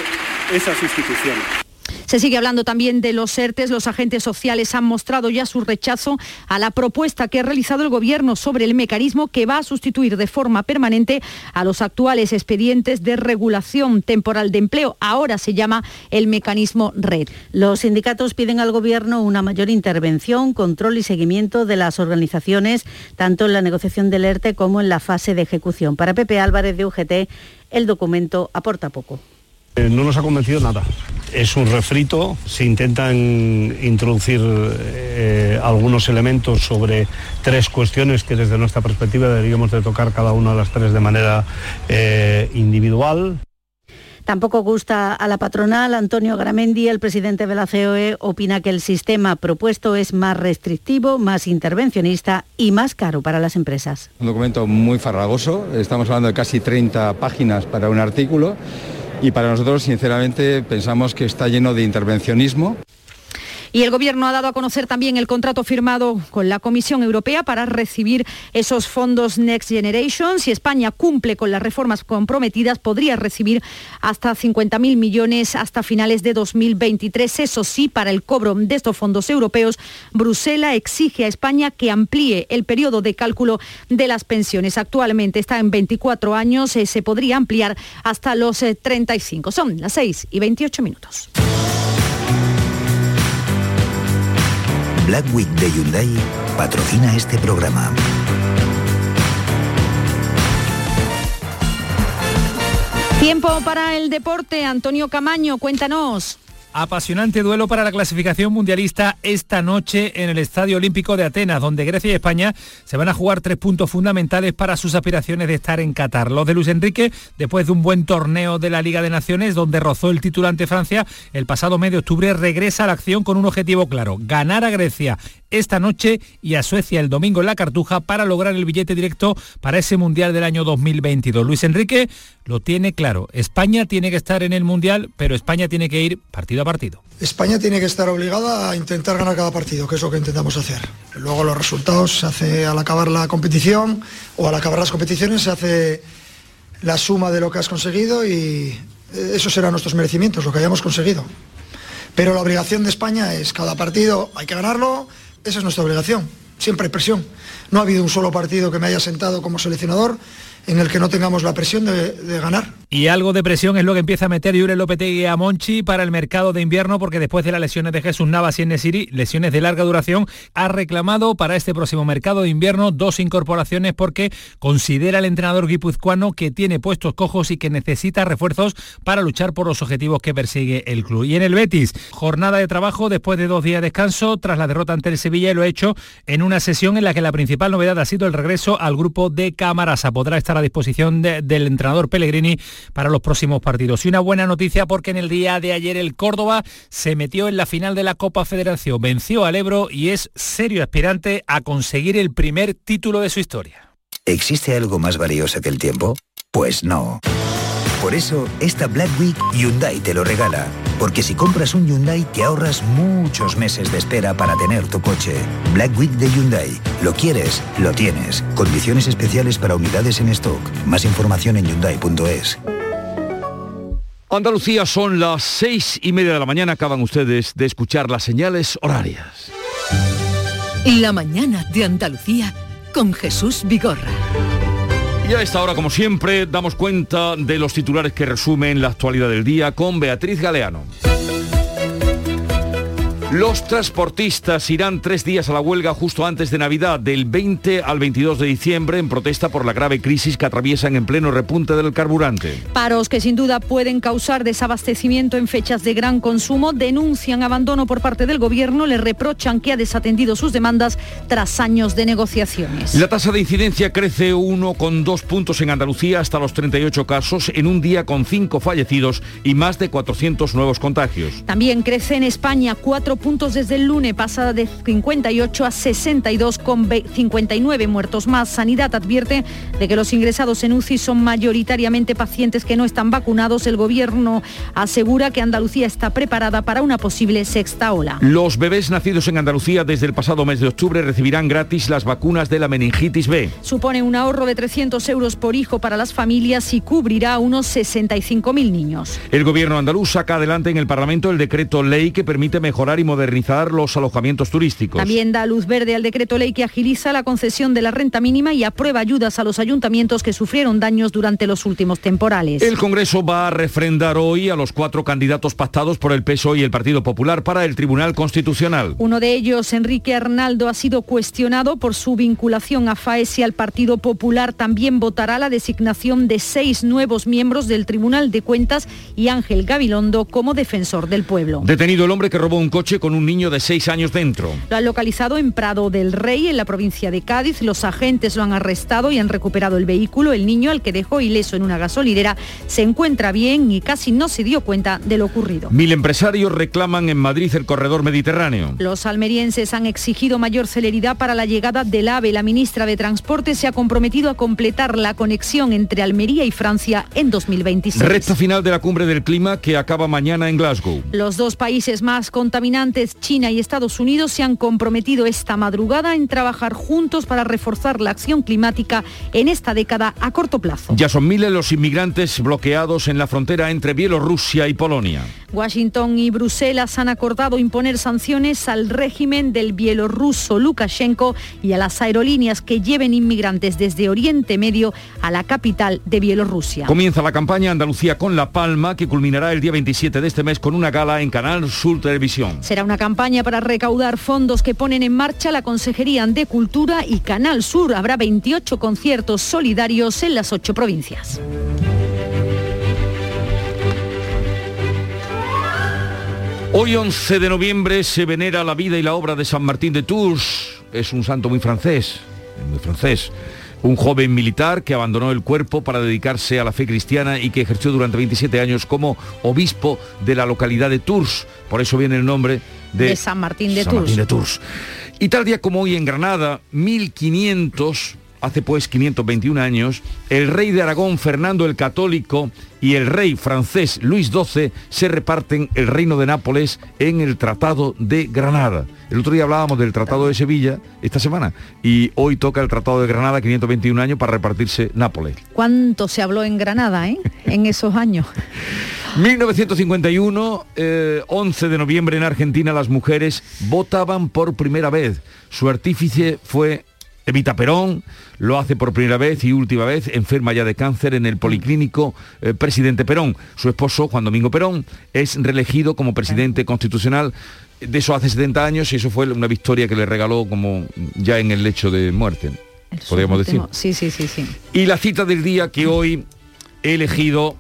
esas instituciones. Se sigue hablando también de los ERTES. Los agentes sociales han mostrado ya su rechazo a la propuesta que ha realizado el Gobierno sobre el mecanismo que va a sustituir de forma permanente a los actuales expedientes de regulación temporal de empleo. Ahora se llama el mecanismo RED. Los sindicatos piden al Gobierno una mayor intervención, control y seguimiento de las organizaciones, tanto en la negociación del ERTE como en la fase de ejecución. Para Pepe Álvarez de UGT, el documento aporta poco. Eh, no nos ha convencido nada. Es un refrito, se intentan introducir eh, algunos elementos sobre tres cuestiones que desde nuestra perspectiva deberíamos de tocar cada una de las tres de manera eh, individual. Tampoco gusta a la patronal. Antonio Gramendi, el presidente de la COE, opina que el sistema propuesto es más restrictivo, más intervencionista y más caro para las empresas. Un documento muy farragoso, estamos hablando de casi 30 páginas para un artículo y para nosotros, sinceramente, pensamos que está lleno de intervencionismo. Y el Gobierno ha dado a conocer también el contrato firmado con la Comisión Europea para recibir esos fondos Next Generation. Si España cumple con las reformas comprometidas, podría recibir hasta 50.000 millones hasta finales de 2023. Eso sí, para el cobro de estos fondos europeos, Bruselas exige a España que amplíe el periodo de cálculo de las pensiones. Actualmente está en 24 años, eh, se podría ampliar hasta los 35. Eh, Son las 6 y 28 minutos. Black Week de Hyundai patrocina este programa. Tiempo para el deporte. Antonio Camaño, cuéntanos. Apasionante duelo para la clasificación mundialista esta noche en el Estadio Olímpico de Atenas, donde Grecia y España se van a jugar tres puntos fundamentales para sus aspiraciones de estar en Qatar. Los de Luis Enrique, después de un buen torneo de la Liga de Naciones, donde rozó el título ante Francia, el pasado mes de octubre regresa a la acción con un objetivo claro, ganar a Grecia esta noche y a Suecia el domingo en la Cartuja para lograr el billete directo para ese Mundial del año 2022. Luis Enrique lo tiene claro, España tiene que estar en el Mundial, pero España tiene que ir partido a partido. España tiene que estar obligada a intentar ganar cada partido, que es lo que intentamos hacer. Luego los resultados se hace al acabar la competición o al acabar las competiciones se hace la suma de lo que has conseguido y eso será nuestros merecimientos, lo que hayamos conseguido. Pero la obligación de España es cada partido hay que ganarlo, esa es nuestra obligación. Siempre hay presión. No ha habido un solo partido que me haya sentado como seleccionador en el que no tengamos la presión de, ganar. Y algo de presión es lo que empieza a meter Yure Lopetegui a Monchi para el mercado de invierno, porque después de las lesiones de Jesús Navas y Nesiri, lesiones de larga duración, ha reclamado para este próximo mercado de invierno dos incorporaciones porque considera el entrenador guipuzcoano que tiene puestos cojos y que necesita refuerzos para luchar por los objetivos que persigue el club. Y en el Betis, jornada de trabajo después de dos días de descanso tras la derrota ante el Sevilla y lo ha hecho en una sesión en la que la principal novedad ha sido el regreso al grupo de Camarasa. Podrá estar a disposición de, del entrenador Pellegrini para los próximos partidos. Y una buena noticia porque en el día de ayer el Córdoba se metió en la final de la Copa Federación, venció al Ebro y es serio aspirante a conseguir el primer título de su historia. ¿Existe algo más valioso que el tiempo? Pues no. Por eso, esta Black Week Hyundai te lo regala. Porque si compras un Hyundai te ahorras muchos meses de espera para tener tu coche. Black Week de Hyundai. Lo quieres, lo tienes. Condiciones especiales para unidades en stock. Más información en hyundai.es. Andalucía son las seis y media de la mañana. Acaban ustedes de escuchar las señales horarias. La mañana de Andalucía con Jesús Vigorra. Y a esta hora, como siempre, damos cuenta de los titulares que resumen la actualidad del día con Beatriz Galeano. Los transportistas irán tres días a la huelga justo antes de Navidad, del 20 al 22 de diciembre, en protesta por la grave crisis que atraviesan en pleno repunte del carburante. Paros que sin duda pueden causar desabastecimiento en fechas de gran consumo, denuncian abandono por parte del gobierno, le reprochan que ha desatendido sus demandas tras años de negociaciones. La tasa de incidencia crece 1,2 puntos en Andalucía hasta los 38 casos, en un día con 5 fallecidos y más de 400 nuevos contagios. También crece en España 4 puntos desde el lunes, pasa de 58 a 62 con 59 muertos más. Sanidad advierte de que los ingresados en UCI son mayoritariamente pacientes que no están vacunados. El gobierno asegura que Andalucía está preparada para una posible sexta ola. Los bebés nacidos en Andalucía desde el pasado mes de octubre recibirán gratis las vacunas de la meningitis B. Supone un ahorro de 300 euros por hijo para las familias y cubrirá a unos 65.000 niños. El gobierno andaluz saca adelante en el Parlamento el decreto ley que permite mejorar y modernizar los alojamientos turísticos. También da luz verde al decreto ley que agiliza la concesión de la renta mínima y aprueba ayudas a los ayuntamientos que sufrieron daños durante los últimos temporales. El Congreso va a refrendar hoy a los cuatro candidatos pactados por el PSOE y el Partido Popular para el Tribunal Constitucional. Uno de ellos, Enrique Arnaldo, ha sido cuestionado por su vinculación a FAES y al Partido Popular. También votará la designación de seis nuevos miembros del Tribunal de Cuentas y Ángel Gabilondo como defensor del pueblo. Detenido el hombre que robó un coche con un niño de seis años dentro. Lo han localizado en Prado del Rey, en la provincia de Cádiz. Los agentes lo han arrestado y han recuperado el vehículo. El niño, al que dejó ileso en una gasolinera, se encuentra bien y casi no se dio cuenta de lo ocurrido. Mil empresarios reclaman en Madrid el corredor mediterráneo. Los almerienses han exigido mayor celeridad para la llegada del AVE. La ministra de Transporte se ha comprometido a completar la conexión entre Almería y Francia en 2026. Recta final de la cumbre del clima que acaba mañana en Glasgow. Los dos países más contaminantes China y Estados Unidos se han comprometido esta madrugada en trabajar juntos para reforzar la acción climática en esta década a corto plazo. Ya son miles los inmigrantes bloqueados en la frontera entre Bielorrusia y Polonia. Washington y Bruselas han acordado imponer sanciones al régimen del bielorruso Lukashenko y a las aerolíneas que lleven inmigrantes desde Oriente Medio a la capital de Bielorrusia. Comienza la campaña Andalucía con La Palma que culminará el día 27 de este mes con una gala en Canal Sur Televisión. Será una campaña para recaudar fondos que ponen en marcha la Consejería de Cultura y Canal Sur. Habrá 28 conciertos solidarios en las ocho provincias. Hoy 11 de noviembre se venera la vida y la obra de San Martín de Tours. Es un santo muy francés, muy francés. Un joven militar que abandonó el cuerpo para dedicarse a la fe cristiana y que ejerció durante 27 años como obispo de la localidad de Tours. Por eso viene el nombre de, de San Martín de San Tours. Martín de Tours. Y tal día como hoy en Granada, 1500, hace pues 521 años, el rey de Aragón, Fernando el Católico, y el rey francés Luis XII se reparten el reino de Nápoles en el Tratado de Granada. El otro día hablábamos del Tratado de Sevilla esta semana y hoy toca el Tratado de Granada, 521 años, para repartirse Nápoles. ¿Cuánto se habló en Granada eh? en esos años? 1951, eh, 11 de noviembre en Argentina, las mujeres votaban por primera vez. Su artífice fue Evita Perón lo hace por primera vez y última vez, enferma ya de cáncer en el Policlínico eh, Presidente Perón. Su esposo, Juan Domingo Perón, es reelegido como presidente constitucional. De eso hace 70 años y eso fue una victoria que le regaló como ya en el lecho de muerte, podríamos decir. Sí, sí, sí, sí. Y la cita del día que hoy he elegido,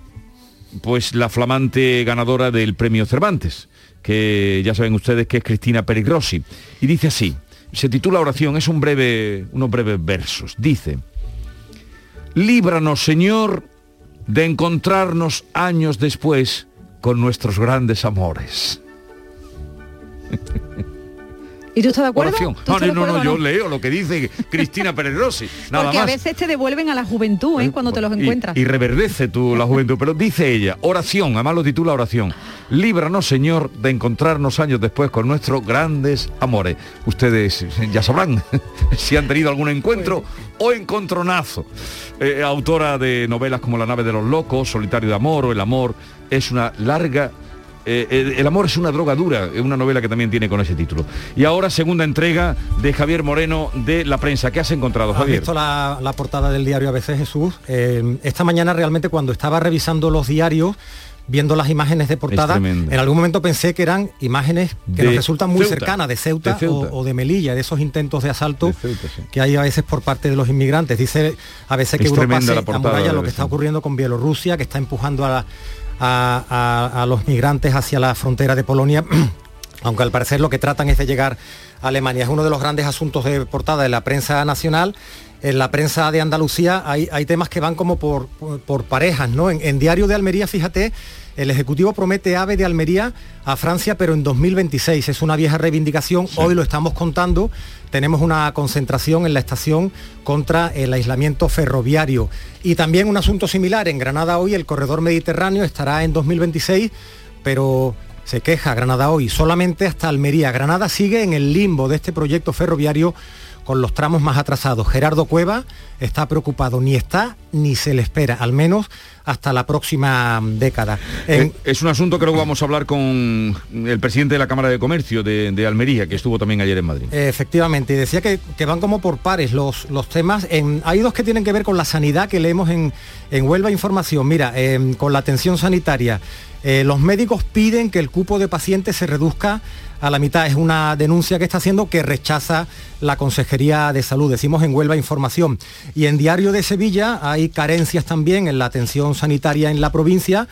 pues la flamante ganadora del premio Cervantes, que ya saben ustedes que es Cristina Perigrossi. Y dice así, se titula oración, es un breve, unos breves versos. Dice, líbranos Señor de encontrarnos años después con nuestros grandes amores. ¿Y tú estás de acuerdo? ¿Tú No, estás de no, no, acuerdo o yo leo lo que dice Cristina Pérez Rossi. Nada Porque a más. veces te devuelven a la juventud, ¿eh? Cuando te los encuentras. Y, reverdece tu la juventud. Pero dice ella, oración, además lo titula oración. Líbranos, Señor, de encontrarnos años después con nuestros grandes amores. Ustedes ya sabrán si han tenido algún encuentro o encontronazo. Eh, autora de novelas como La nave de los locos, Solitario de amor o El amor, es una larga eh, el, el amor es una droga dura, es una novela que también tiene con ese título. Y ahora segunda entrega de Javier Moreno de La Prensa. ¿Qué has encontrado, ¿Has Javier? visto la, la portada del diario ABC Jesús? Eh, esta mañana realmente cuando estaba revisando los diarios, viendo las imágenes de portada, en algún momento pensé que eran imágenes que De nos resultan muy Ceuta. cercanas, de Ceuta, De Ceuta. O, o de Melilla, de esos intentos de asalto De Ceuta, sí. que hay a veces por parte de los inmigrantes. Dice a veces que Es Europa se amuralla lo que está ocurriendo con Bielorrusia, que está empujando a, la- a- los migrantes hacia la frontera de Polonia. aunque al parecer lo que tratan es de llegar a Alemania. Es uno de los grandes asuntos de portada de la prensa nacional. En la prensa de Andalucía hay, hay temas que van como por, por- por parejas, ¿no? En, en Diario de Almería, fíjate, el Ejecutivo promete AVE de Almería a Francia, pero en 2026. Es una vieja reivindicación. Hoy lo estamos contando. Tenemos una concentración en la estación contra el aislamiento ferroviario. Y también un asunto similar. En Granada hoy el corredor mediterráneo estará en 2026, pero se queja Granada hoy solamente hasta Almería. Granada sigue en el limbo de este proyecto ferroviario con los tramos más atrasados. Gerardo Cueva está preocupado, ni está ni se le espera, al menos hasta la próxima década. En- Eh, Es un asunto que luego vamos a hablar con el presidente de la Cámara de Comercio de, de Almería, que estuvo también ayer en Madrid. Efectivamente, y decía que, que van como por pares los, los temas. En- hay dos que tienen que ver con la sanidad que leemos en, en Huelva Información. Mira, em, con la atención sanitaria, eh, los médicos piden que el cupo de pacientes se reduzca a la mitad. Es una denuncia que está haciendo que rechaza la Consejería de Salud. Decimos en Huelva Información. Y en Diario de Sevilla hay carencias también en la atención sanitaria en la provincia.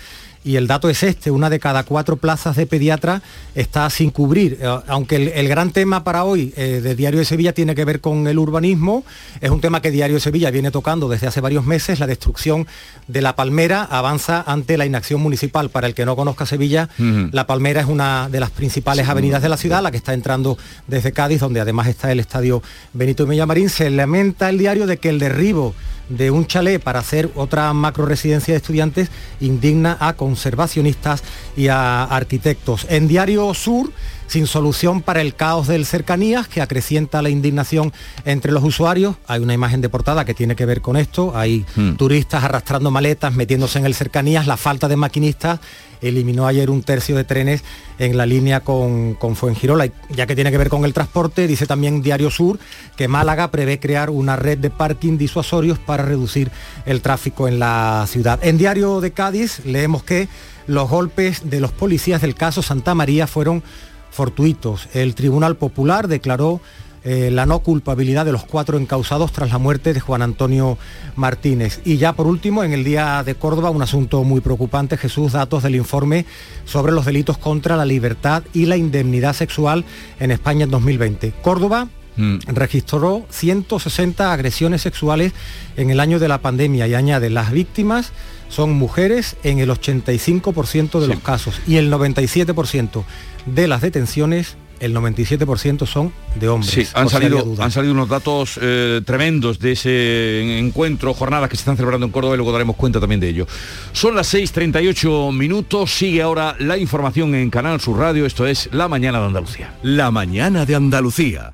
Y el dato es este, una de cada cuatro plazas de pediatra está sin cubrir. Eh, Aunque el, el gran tema para hoy eh, de Diario de Sevilla tiene que ver con el urbanismo, es un tema que Diario de Sevilla viene tocando desde hace varios meses, la destrucción de la palmera avanza ante la inacción municipal. Para el que no conozca Sevilla, la Palmera es una de las principales avenidas de la ciudad, la que está entrando desde Cádiz, donde además está el estadio Benito Villamarín. Se lamenta el diario de que el derribo de un chalet para hacer otra macro residencia de estudiantes indigna a conservacionistas y a arquitectos. En Diario Sur, sin solución para el caos del cercanías que acrecienta la indignación entre los usuarios. Hay una imagen de portada que tiene que ver con esto. Hay turistas arrastrando maletas, metiéndose en el cercanías, la falta de maquinistas eliminó ayer un tercio de trenes en la línea con, con Fuengirola. Ya que tiene que ver con el transporte, dice también Diario Sur que Málaga prevé crear una red de parking disuasorios para reducir el tráfico en la ciudad. En Diario de Cádiz leemos que los golpes de los policías del caso Santa María fueron fortuitos. El Tribunal Popular declaró eh, la no culpabilidad de los cuatro encausados tras la muerte de Juan Antonio Martínez. Y ya por último, en el día de Córdoba, un asunto muy preocupante, Jesús, datos del informe sobre los delitos contra la libertad y la indemnidad sexual en España en 2020. Córdoba registró 160 agresiones sexuales en el año de la pandemia y añade, las víctimas son mujeres en el 85% de los casos y el 97% de las detenciones, el 97% son de hombres. Sí, han salido, duda. han salido unos datos eh, tremendos de ese encuentro, jornadas que se están celebrando en Córdoba y luego daremos cuenta también de ello. Son las 6.38 minutos, sigue ahora la información en Canal Sur Radio, esto es La Mañana de Andalucía. La mañana de Andalucía.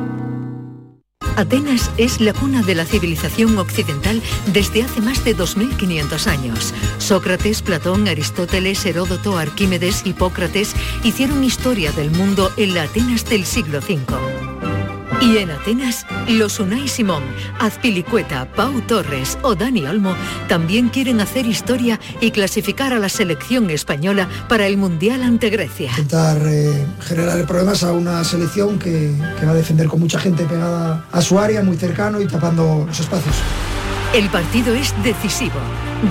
Atenas es la cuna de la civilización occidental desde hace más de 2500 años. Sócrates, Platón, Aristóteles, Heródoto, Arquímedes, Hipócrates hicieron historia del mundo en la Atenas del siglo V. Y en Atenas, los Unai Simón, Azpilicueta, Pau Torres o Dani Olmo también quieren hacer historia y clasificar a la selección española para el Mundial ante Grecia. Intentar eh, generar problemas a una selección que, que va a defender con mucha gente pegada a su área, muy cercano y tapando los espacios. El partido es decisivo.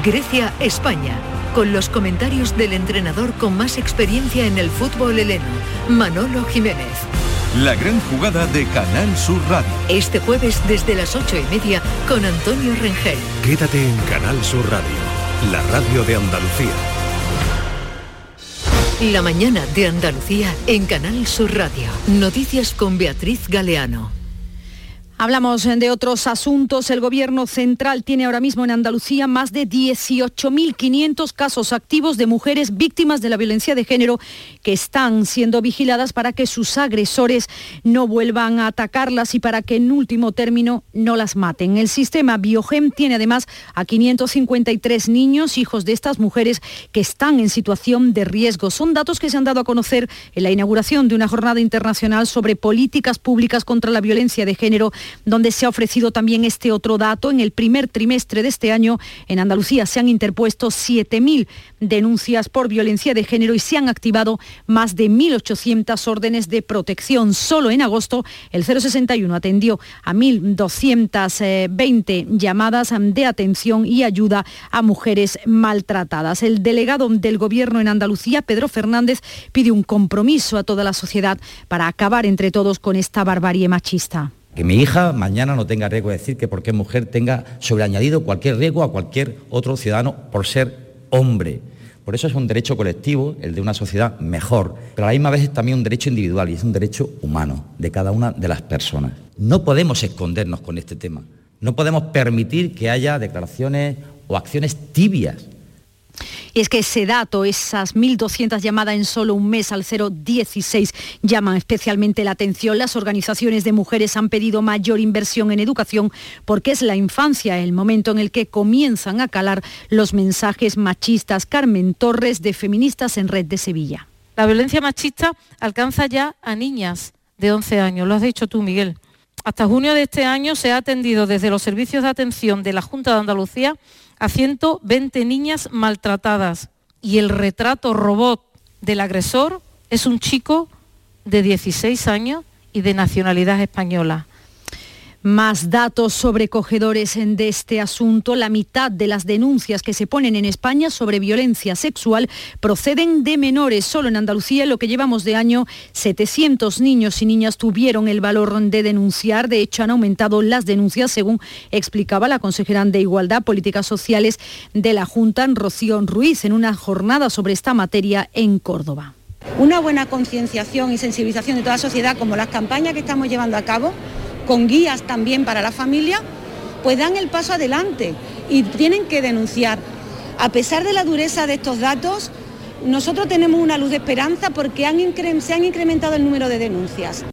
Grecia-España. Con los comentarios del entrenador con más experiencia en el fútbol heleno, Manolo Jiménez. La gran jugada de Canal Sur Radio. Este jueves desde las ocho y media con Antonio Rengel. Quédate en Canal Sur Radio, la radio de Andalucía. La mañana de Andalucía en Canal Sur Radio. Noticias con Beatriz Galeano. Hablamos de otros asuntos. El Gobierno central tiene ahora mismo en Andalucía más de 18.500 casos activos de mujeres víctimas de la violencia de género que están siendo vigiladas para que sus agresores no vuelvan a atacarlas y para que en último término no las maten. El sistema Biogem tiene además a 553 niños, hijos de estas mujeres, que están en situación de riesgo. Son datos que se han dado a conocer en la inauguración de una jornada internacional sobre políticas públicas contra la violencia de género donde se ha ofrecido también este otro dato. En el primer trimestre de este año, en Andalucía se han interpuesto 7.000 denuncias por violencia de género y se han activado más de 1.800 órdenes de protección. Solo en agosto, el 061 atendió a 1.220 llamadas de atención y ayuda a mujeres maltratadas. El delegado del Gobierno en Andalucía, Pedro Fernández, pide un compromiso a toda la sociedad para acabar entre todos con esta barbarie machista. Que mi hija mañana no tenga riesgo de decir que porque es mujer tenga sobreañadido cualquier riesgo a cualquier otro ciudadano por ser hombre. Por eso es un derecho colectivo, el de una sociedad mejor, pero a la misma vez es también un derecho individual y es un derecho humano de cada una de las personas. No podemos escondernos con este tema. No podemos permitir que haya declaraciones o acciones tibias y es que ese dato, esas 1.200 llamadas en solo un mes al 016, llaman especialmente la atención. Las organizaciones de mujeres han pedido mayor inversión en educación porque es la infancia el momento en el que comienzan a calar los mensajes machistas. Carmen Torres, de Feministas en Red de Sevilla. La violencia machista alcanza ya a niñas de 11 años, lo has dicho tú, Miguel. Hasta junio de este año se ha atendido desde los servicios de atención de la Junta de Andalucía a 120 niñas maltratadas y el retrato robot del agresor es un chico de 16 años y de nacionalidad española. Más datos sobrecogedores de este asunto. La mitad de las denuncias que se ponen en España sobre violencia sexual proceden de menores. Solo en Andalucía, en lo que llevamos de año, 700 niños y niñas tuvieron el valor de denunciar. De hecho, han aumentado las denuncias, según explicaba la consejera de Igualdad, Políticas Sociales de la Junta, Rocío Ruiz, en una jornada sobre esta materia en Córdoba. Una buena concienciación y sensibilización de toda la sociedad, como las campañas que estamos llevando a cabo, con guías también para la familia, pues dan el paso adelante y tienen que denunciar. A pesar de la dureza de estos datos, nosotros tenemos una luz de esperanza porque se han incrementado el número de denuncias.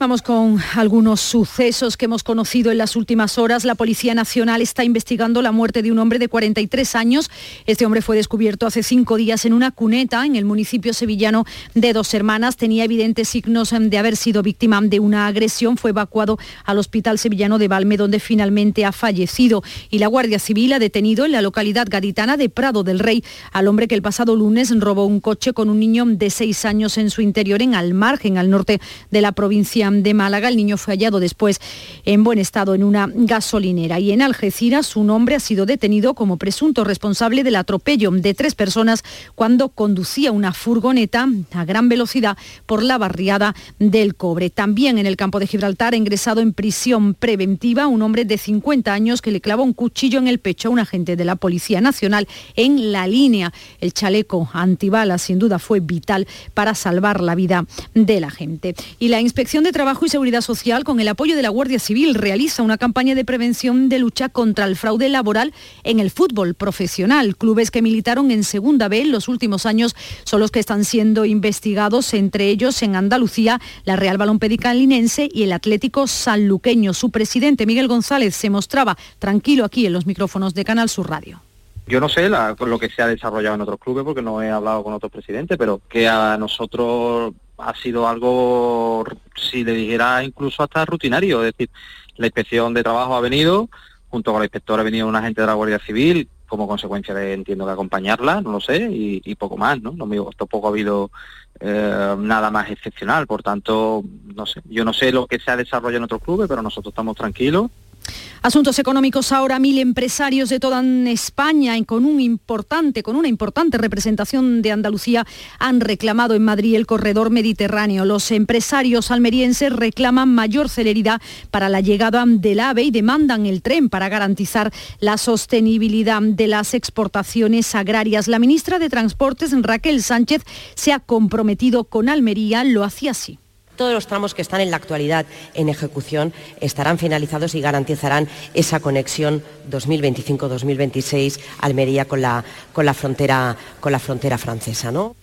Vamos con algunos sucesos que hemos conocido en las últimas horas. La Policía Nacional está investigando la muerte de un hombre de 43 años. Este hombre fue descubierto hace cinco días en una cuneta en el municipio sevillano de Dos Hermanas. Tenía evidentes signos de haber sido víctima de una agresión. Fue evacuado al Hospital Sevillano de Valme, donde finalmente ha fallecido. Y la Guardia Civil ha detenido en la localidad gaditana de Prado del Rey al hombre que el pasado lunes robó un coche con un niño de seis años en su interior en Almargen, al norte de la provincia de Málaga. El niño fue hallado después en buen estado en una gasolinera. Y en Algeciras, un hombre ha sido detenido como presunto responsable del atropello de tres personas cuando conducía una furgoneta a gran velocidad por la barriada del Cobre. También en el campo de Gibraltar ha ingresado en prisión preventiva un hombre de 50 años que le clavó un cuchillo en el pecho a un agente de la Policía Nacional en la línea. El chaleco antibalas sin duda fue vital para salvar la vida de la gente. Y la Inspección de Trabajo y Seguridad Social, con el apoyo de la Guardia Civil, realiza una campaña de prevención de lucha contra el fraude laboral en el fútbol profesional. Clubes que militaron en Segunda B en los últimos años son los que están siendo investigados, entre ellos en Andalucía, la Real Balompédica Linense y el Atlético Sanluqueño. Su presidente, Miguel González, se mostraba tranquilo aquí en los micrófonos de Canal Sur Radio. Yo no sé lo que se ha desarrollado en otros clubes porque no he hablado con otros presidentes, pero que a nosotros ha sido algo, si le dijera incluso hasta rutinario, es decir, la inspección de trabajo ha venido, junto con la inspectora ha venido un agente de la Guardia Civil, como consecuencia de, entiendo que acompañarla, no lo sé, y, poco más, ¿no? no tampoco ha habido eh, nada más excepcional, por tanto, no sé, yo no sé lo que se ha desarrollado en otros clubes, pero nosotros estamos tranquilos Asuntos económicos ahora, mil empresarios de toda España con, un importante, con una importante representación de Andalucía han reclamado en Madrid el corredor mediterráneo. Los empresarios almerienses reclaman mayor celeridad para la llegada del AVE y demandan el tren para garantizar la sostenibilidad de las exportaciones agrarias. La ministra de Transportes, Raquel Sánchez, se ha comprometido con Almería, lo hacía así. Todos los tramos que están en la actualidad en ejecución estarán finalizados y garantizarán esa conexión 2025-2026 Almería con la, con la, frontera, con la frontera francesa. ¿no?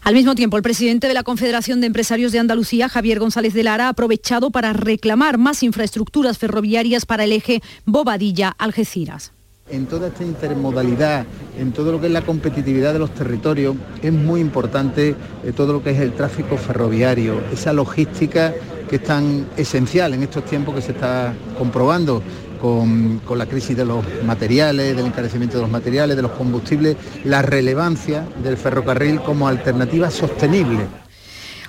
Al mismo tiempo, el presidente de la Confederación de Empresarios de Andalucía, Javier González de Lara, ha aprovechado para reclamar más infraestructuras ferroviarias para el eje Bobadilla-Algeciras en toda esta intermodalidad, en todo lo que es la competitividad de los territorios, es muy importante eh, todo lo que es el tráfico ferroviario, esa logística que es tan esencial en estos tiempos que se está comprobando con, con, la crisis de los materiales, del encarecimiento de los materiales, de los combustibles, la relevancia del ferrocarril como alternativa sostenible.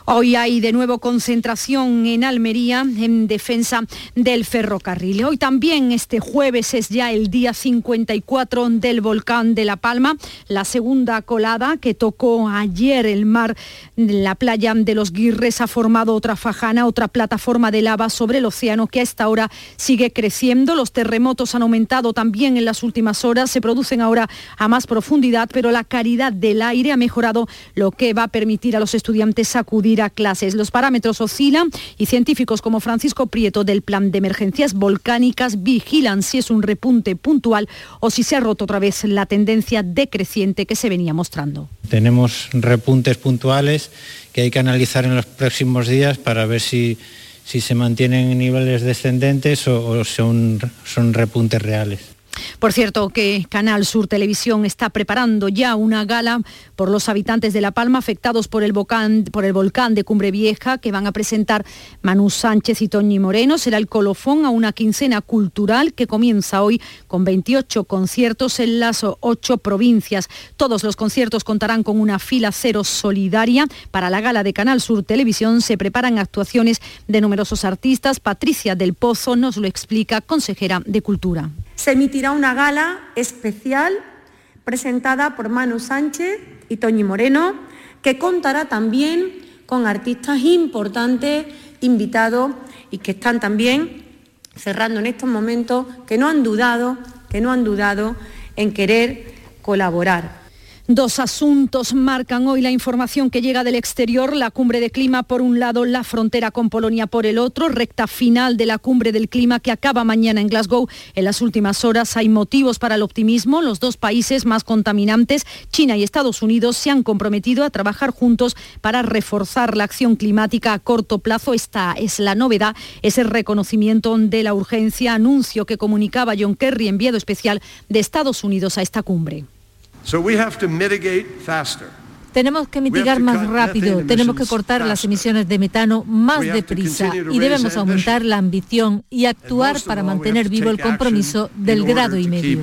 Hoy hay de nuevo concentración en Almería en defensa del ferrocarril. Hoy también, este jueves, es ya el día 54 del volcán de La Palma, la segunda colada que tocó ayer el mar, la playa de los Guirres ha formado otra fajana, otra plataforma de lava sobre el océano que a esta hora sigue creciendo. Los terremotos han aumentado también en las últimas horas, se producen ahora a más profundidad, pero la calidad del aire ha mejorado, lo que va a permitir a los estudiantes acudir a clases. Los parámetros oscilan y científicos como Francisco Prieto del Plan de Emergencias Volcánicas vigilan si es un repunte puntual o si se ha roto otra vez la tendencia decreciente que se venía mostrando. Tenemos repuntes puntuales que hay que analizar en los próximos días para ver si, si se mantienen en niveles descendentes o, o son, son repuntes reales. Por cierto, que Canal Sur Televisión está preparando ya una gala por los habitantes de La Palma afectados por el, volcán, de Cumbre Vieja que van a presentar Manu Sánchez y Toñi Moreno. Será el colofón a una quincena cultural que comienza hoy con 28 conciertos en las ocho provincias. Todos los conciertos contarán con una fila cero solidaria. Para la gala de Canal Sur Televisión se preparan actuaciones de numerosos artistas. Patricia del Pozo nos lo explica, consejera de Cultura. Se emitirá una gala especial presentada por Manu Sánchez y Toñi Moreno, que contará también con artistas importantes invitados y que están también cerrando en estos momentos, que no han dudado, que no han dudado en querer colaborar. Dos asuntos marcan hoy la información que llega del exterior, la cumbre de clima por un lado, la frontera con Polonia por el otro, recta final de la cumbre del clima que acaba mañana en Glasgow. En las últimas horas hay motivos para el optimismo. Los dos países más contaminantes, China y Estados Unidos, se han comprometido a trabajar juntos para reforzar la acción climática a corto plazo. Esta es la novedad, ese reconocimiento de la urgencia, anuncio que comunicaba John Kerry, enviado especial de Estados Unidos a esta cumbre. So we have to mitigate faster. Tenemos que mitigar más rápido, tenemos que cortar las emisiones de metano más deprisa y debemos aumentar la ambición y actuar para mantener vivo el compromiso del grado y medio.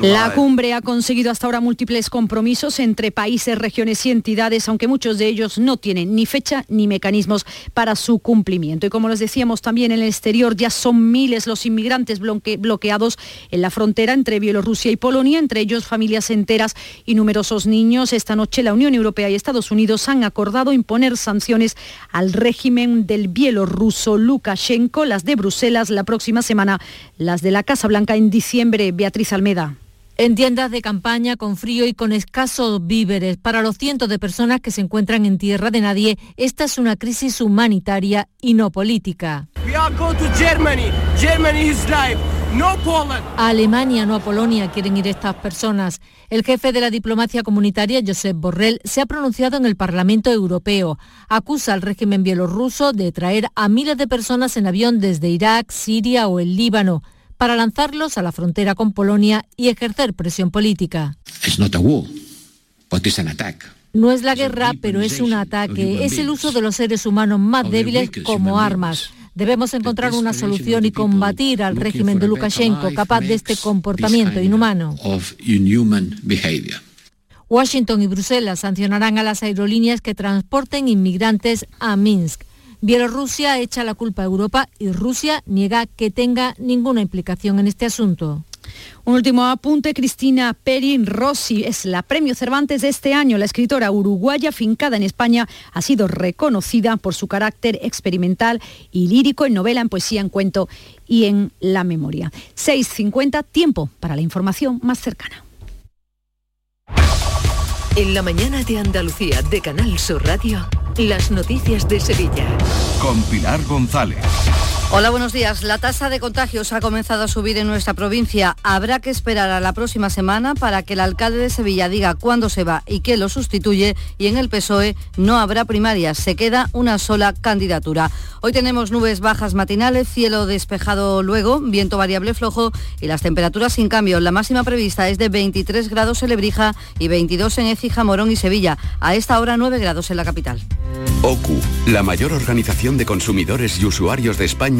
La cumbre ha conseguido hasta ahora múltiples compromisos entre países, regiones y entidades, aunque muchos de ellos no tienen ni fecha ni mecanismos para su cumplimiento. Y como les decíamos también en el exterior, ya son miles los inmigrantes bloqueados en la frontera entre Bielorrusia y Polonia, entre ellos familias enteras y numerosos niños esta noche la Unión Europea y Estados Unidos han acordado imponer sanciones al régimen del bielorruso Lukashenko, las de Bruselas la próxima semana, las de la Casa Blanca en diciembre. Beatriz Almeda. En tiendas de campaña con frío y con escasos víveres. Para los cientos de personas que se encuentran en tierra de nadie, esta es una crisis humanitaria y no política. A Alemania, no a Polonia, quieren ir estas personas. El jefe de la diplomacia comunitaria, Josep Borrell, se ha pronunciado en el Parlamento Europeo. Acusa al régimen bielorruso de traer a miles de personas en avión desde Irak, Siria o el Líbano para lanzarlos a la frontera con Polonia y ejercer presión política. No es la guerra, pero es un ataque. Es el uso de los seres humanos más débiles como armas. Debemos encontrar una solución y combatir al régimen de Lukashenko capaz de este comportamiento inhumano. Washington y Bruselas sancionarán a las aerolíneas que transporten inmigrantes a Minsk. Bielorrusia echa la culpa a Europa y Rusia niega que tenga ninguna implicación en este asunto. Un último apunte, Cristina Perin Rossi es la premio Cervantes de este año. La escritora uruguaya fincada en España ha sido reconocida por su carácter experimental y lírico en novela, en poesía, en cuento y en la memoria. 6.50, tiempo para la información más cercana. En la mañana de Andalucía de Canal Sur Radio, las noticias de Sevilla. Con Pilar González. Hola, buenos días. La tasa de contagios ha comenzado a subir en nuestra provincia. Habrá que esperar a la próxima semana para que el alcalde de Sevilla diga cuándo se va y qué lo sustituye y en el PSOE no habrá primarias. Se queda una sola candidatura. Hoy tenemos nubes bajas matinales, cielo despejado luego, viento variable flojo y las temperaturas sin cambio. La máxima prevista es de 23 grados en Lebrija y 22 en Écija, Morón y Sevilla. A esta hora 9 grados en la capital. OCU, la mayor organización de consumidores y usuarios de España,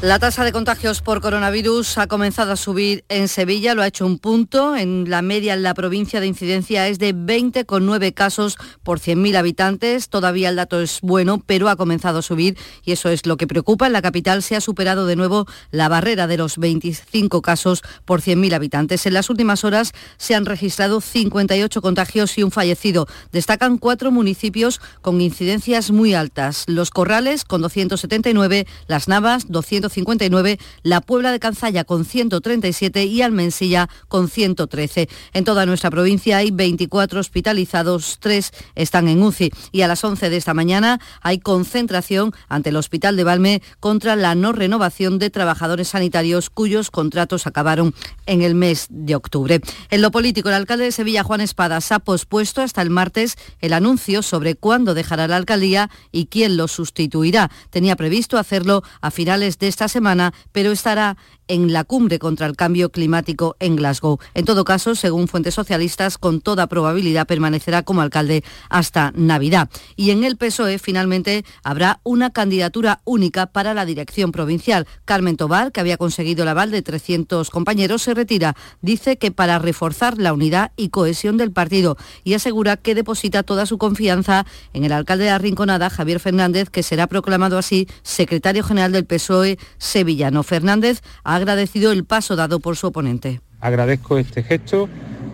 La tasa de contagios por coronavirus ha comenzado a subir en Sevilla, lo ha hecho un punto. En la media en la provincia de incidencia es de 20,9 casos por 100.000 habitantes. Todavía el dato es bueno, pero ha comenzado a subir y eso es lo que preocupa. En la capital se ha superado de nuevo la barrera de los 25 casos por 100.000 habitantes. En las últimas horas se han registrado 58 contagios y un fallecido. Destacan cuatro municipios con incidencias muy altas. Los Corrales con 279, Las Navas 200 59, La Puebla de Canzalla con 137 y Almensilla con 113. En toda nuestra provincia hay 24 hospitalizados, 3 están en UCI y a las 11 de esta mañana hay concentración ante el Hospital de Valme contra la no renovación de trabajadores sanitarios cuyos contratos acabaron en el mes de octubre. En lo político, el alcalde de Sevilla, Juan Espadas, ha pospuesto hasta el martes el anuncio sobre cuándo dejará la alcaldía y quién lo sustituirá. Tenía previsto hacerlo a finales de esta semana, pero estará en la cumbre contra el cambio climático en Glasgow. En todo caso, según fuentes socialistas, con toda probabilidad permanecerá como alcalde hasta Navidad. Y en el PSOE finalmente habrá una candidatura única para la dirección provincial. Carmen Tobar, que había conseguido el aval de 300 compañeros, se retira. Dice que para reforzar la unidad y cohesión del partido y asegura que deposita toda su confianza en el alcalde de Arrinconada, Javier Fernández, que será proclamado así secretario general del PSOE sevillano. Fernández ha agradecido el paso dado por su oponente. Agradezco este gesto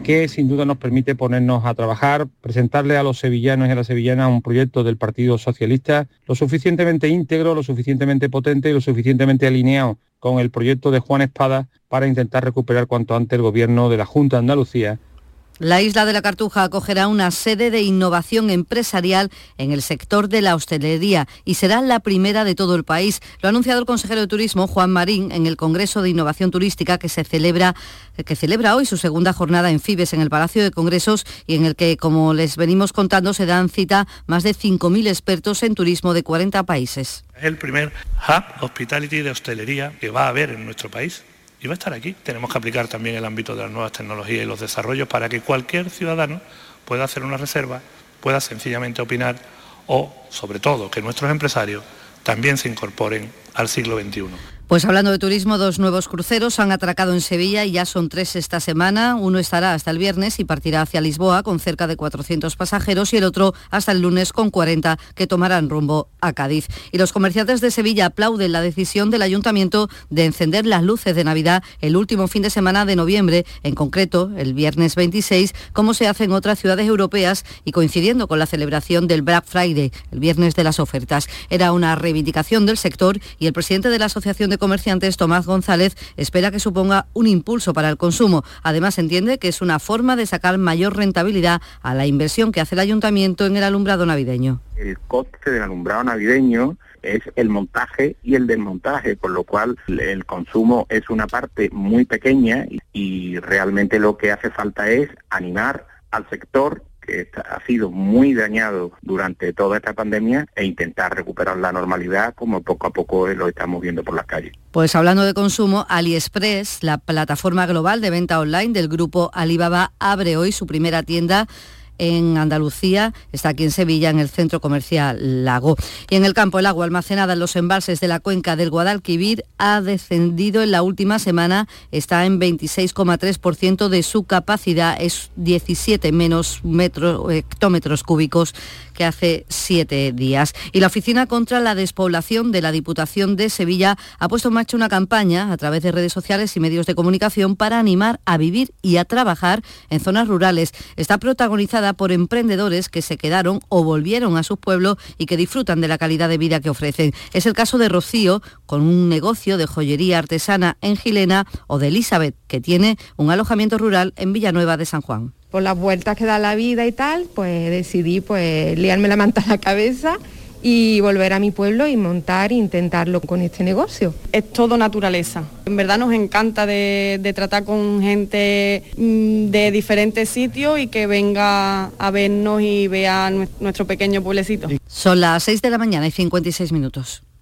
que sin duda nos permite ponernos a trabajar, presentarle a los sevillanos y a las sevillanas un proyecto del Partido Socialista lo suficientemente íntegro, lo suficientemente potente y lo suficientemente alineado con el proyecto de Juan Espada para intentar recuperar cuanto antes el gobierno de la Junta de Andalucía la isla de la Cartuja acogerá una sede de innovación empresarial en el sector de la hostelería y será la primera de todo el país. Lo ha anunciado el consejero de Turismo, Juan Marín, en el Congreso de Innovación Turística que se celebra, que celebra hoy su segunda jornada en Fibes, en el Palacio de Congresos, y en el que, como les venimos contando, se dan cita más de 5.000 expertos en turismo de 40 países. Es el primer hub hospitality de hostelería que va a haber en nuestro país y va a estar aquí. Tenemos que aplicar también el ámbito de las nuevas tecnologías y los desarrollos para que cualquier ciudadano pueda hacer una reserva, pueda sencillamente opinar o, sobre todo, que nuestros empresarios también se incorporen al siglo XXI. Pues hablando de turismo, dos nuevos cruceros han atracado en Sevilla y ya son tres esta semana. Uno estará hasta el viernes y partirá hacia Lisboa con cerca de 400 pasajeros y el otro hasta el lunes con 40 que tomarán rumbo a Cádiz. Y los comerciantes de Sevilla aplauden la decisión del ayuntamiento de encender las luces de Navidad el último fin de semana de noviembre, en concreto el viernes 26, como se hace en otras ciudades europeas y coincidiendo con la celebración del Black Friday, el viernes de las ofertas. Era una reivindicación del sector y el presidente de la Asociación de Comerciantes, Tomás González, espera que suponga un impulso para el consumo. Además, entiende que es una forma de sacar mayor rentabilidad a la inversión que hace el ayuntamiento en el alumbrado navideño. El coste del alumbrado navideño es el montaje y el desmontaje, por lo cual el consumo es una parte muy pequeña y realmente lo que hace falta es animar al sector que ha sido muy dañado durante toda esta pandemia e intentar recuperar la normalidad como poco a poco lo estamos viendo por las calles. Pues hablando de consumo, AliExpress, la plataforma global de venta online del grupo Alibaba, abre hoy su primera tienda en Andalucía, está aquí en Sevilla, en el centro comercial Lago. Y en el campo, el agua almacenada en los embalses de la cuenca del Guadalquivir ha descendido en la última semana, está en 26,3% de su capacidad, es 17 menos hectómetros cúbicos que hace siete días. Y la Oficina contra la Despoblación de la Diputación de Sevilla ha puesto en marcha una campaña a través de redes sociales y medios de comunicación para animar a vivir y a trabajar en zonas rurales. Está protagonizada por emprendedores que se quedaron o volvieron a sus pueblos y que disfrutan de la calidad de vida que ofrecen. Es el caso de Rocío, con un negocio de joyería artesana en Gilena, o de Elizabeth, que tiene un alojamiento rural en Villanueva de San Juan por las vueltas que da la vida y tal, pues decidí pues liarme la manta a la cabeza y volver a mi pueblo y montar e intentarlo con este negocio. Es todo naturaleza. En verdad nos encanta de, tratar con gente mm, de diferentes sitios y que venga a vernos y vea nuestro pequeño pueblecito. Son las 6 de la mañana y 56 minutos.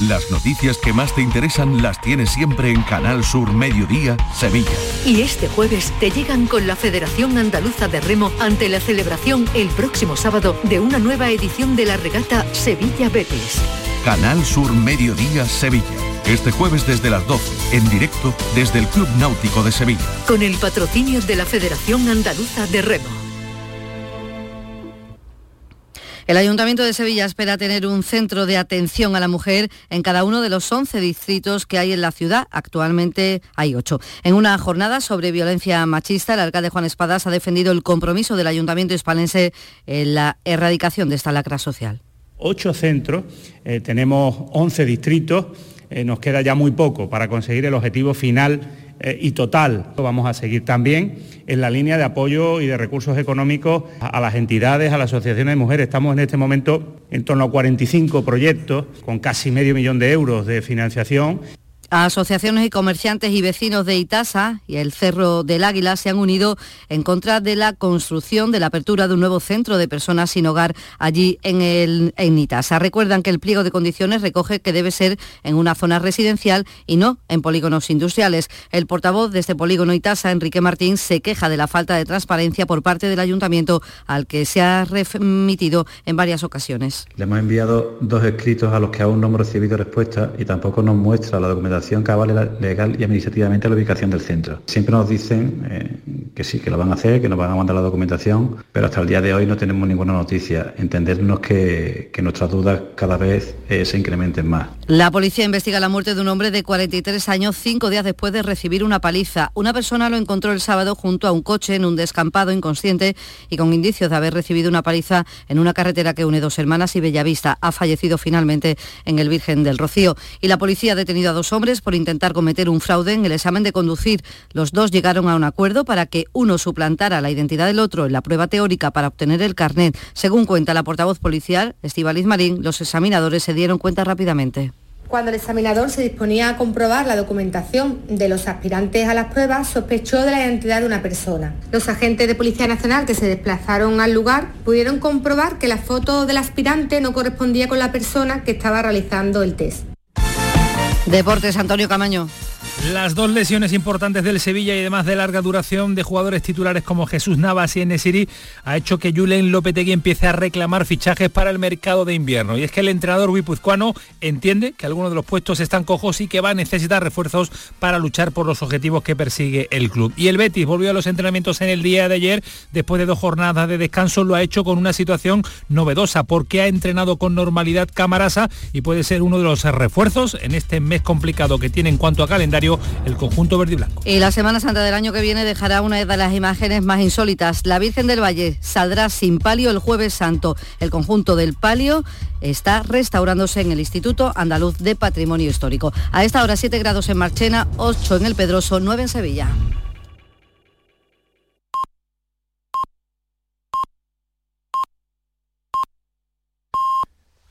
Las noticias que más te interesan las tienes siempre en Canal Sur Mediodía, Sevilla. Y este jueves te llegan con la Federación Andaluza de Remo ante la celebración el próximo sábado de una nueva edición de la regata Sevilla Betis. Canal Sur Mediodía, Sevilla. Este jueves desde las 12, en directo desde el Club Náutico de Sevilla. Con el patrocinio de la Federación Andaluza de Remo. El Ayuntamiento de Sevilla espera tener un centro de atención a la mujer en cada uno de los 11 distritos que hay en la ciudad. Actualmente hay 8. En una jornada sobre violencia machista, el alcalde Juan Espadas ha defendido el compromiso del Ayuntamiento hispalense en la erradicación de esta lacra social. Ocho centros, eh, tenemos 11 distritos, eh, nos queda ya muy poco para conseguir el objetivo final y total. Vamos a seguir también en la línea de apoyo y de recursos económicos a las entidades, a las asociaciones de mujeres. Estamos en este momento en torno a 45 proyectos con casi medio millón de euros de financiación Asociaciones y comerciantes y vecinos de Itasa y el Cerro del Águila se han unido en contra de la construcción de la apertura de un nuevo centro de personas sin hogar allí en, el, en Itasa. Recuerdan que el pliego de condiciones recoge que debe ser en una zona residencial y no en polígonos industriales. El portavoz de este polígono Itasa, Enrique Martín, se queja de la falta de transparencia por parte del ayuntamiento al que se ha remitido en varias ocasiones. Le hemos enviado dos escritos a los que aún no hemos recibido respuesta y tampoco nos muestra la documentación cabal legal y administrativamente la ubicación del centro. Siempre nos dicen eh, que sí, que lo van a hacer, que nos van a mandar la documentación, pero hasta el día de hoy no tenemos ninguna noticia. Entendernos que, nuestras dudas cada vez eh, se incrementen más. La policía investiga la muerte de un hombre de 43 años cinco días después de recibir una paliza. Una persona lo encontró el sábado junto a un coche en un descampado inconsciente y con indicios de haber recibido una paliza en una carretera que une dos hermanas y Bellavista. Ha fallecido finalmente en el Virgen del Rocío. Y la policía ha detenido a dos hombres por intentar cometer un fraude en el examen de conducir. Los dos llegaron a un acuerdo para que uno suplantara la identidad del otro en la prueba teórica para obtener el carnet. Según cuenta la portavoz policial, Estivaliz Marín, los examinadores se dieron cuenta rápidamente. Cuando el examinador se disponía a comprobar la documentación de los aspirantes a las pruebas, sospechó de la identidad de una persona. Los agentes de Policía Nacional que se desplazaron al lugar pudieron comprobar que la foto del aspirante no correspondía con la persona que estaba realizando el test. Deportes, Antonio Camaño. Las dos lesiones importantes del Sevilla y además de larga duración de jugadores titulares como Jesús Navas y Enesiri ha hecho que Julen Lopetegui empiece a reclamar fichajes para el mercado de invierno. Y es que el entrenador guipuzcoano entiende que algunos de los puestos están cojos y que va a necesitar refuerzos para luchar por los objetivos que persigue el club. Y el Betis volvió a los entrenamientos en el día de ayer, después de dos jornadas de descanso, lo ha hecho con una situación novedosa porque ha entrenado con normalidad Camarasa y puede ser uno de los refuerzos en este mes complicado que tiene en cuanto a el conjunto verde y blanco. Y la Semana Santa del año que viene dejará una de las imágenes más insólitas. La Virgen del Valle saldrá sin palio el jueves santo. El conjunto del palio está restaurándose en el Instituto Andaluz de Patrimonio Histórico. A esta hora 7 grados en Marchena, 8 en el Pedroso, 9 en Sevilla.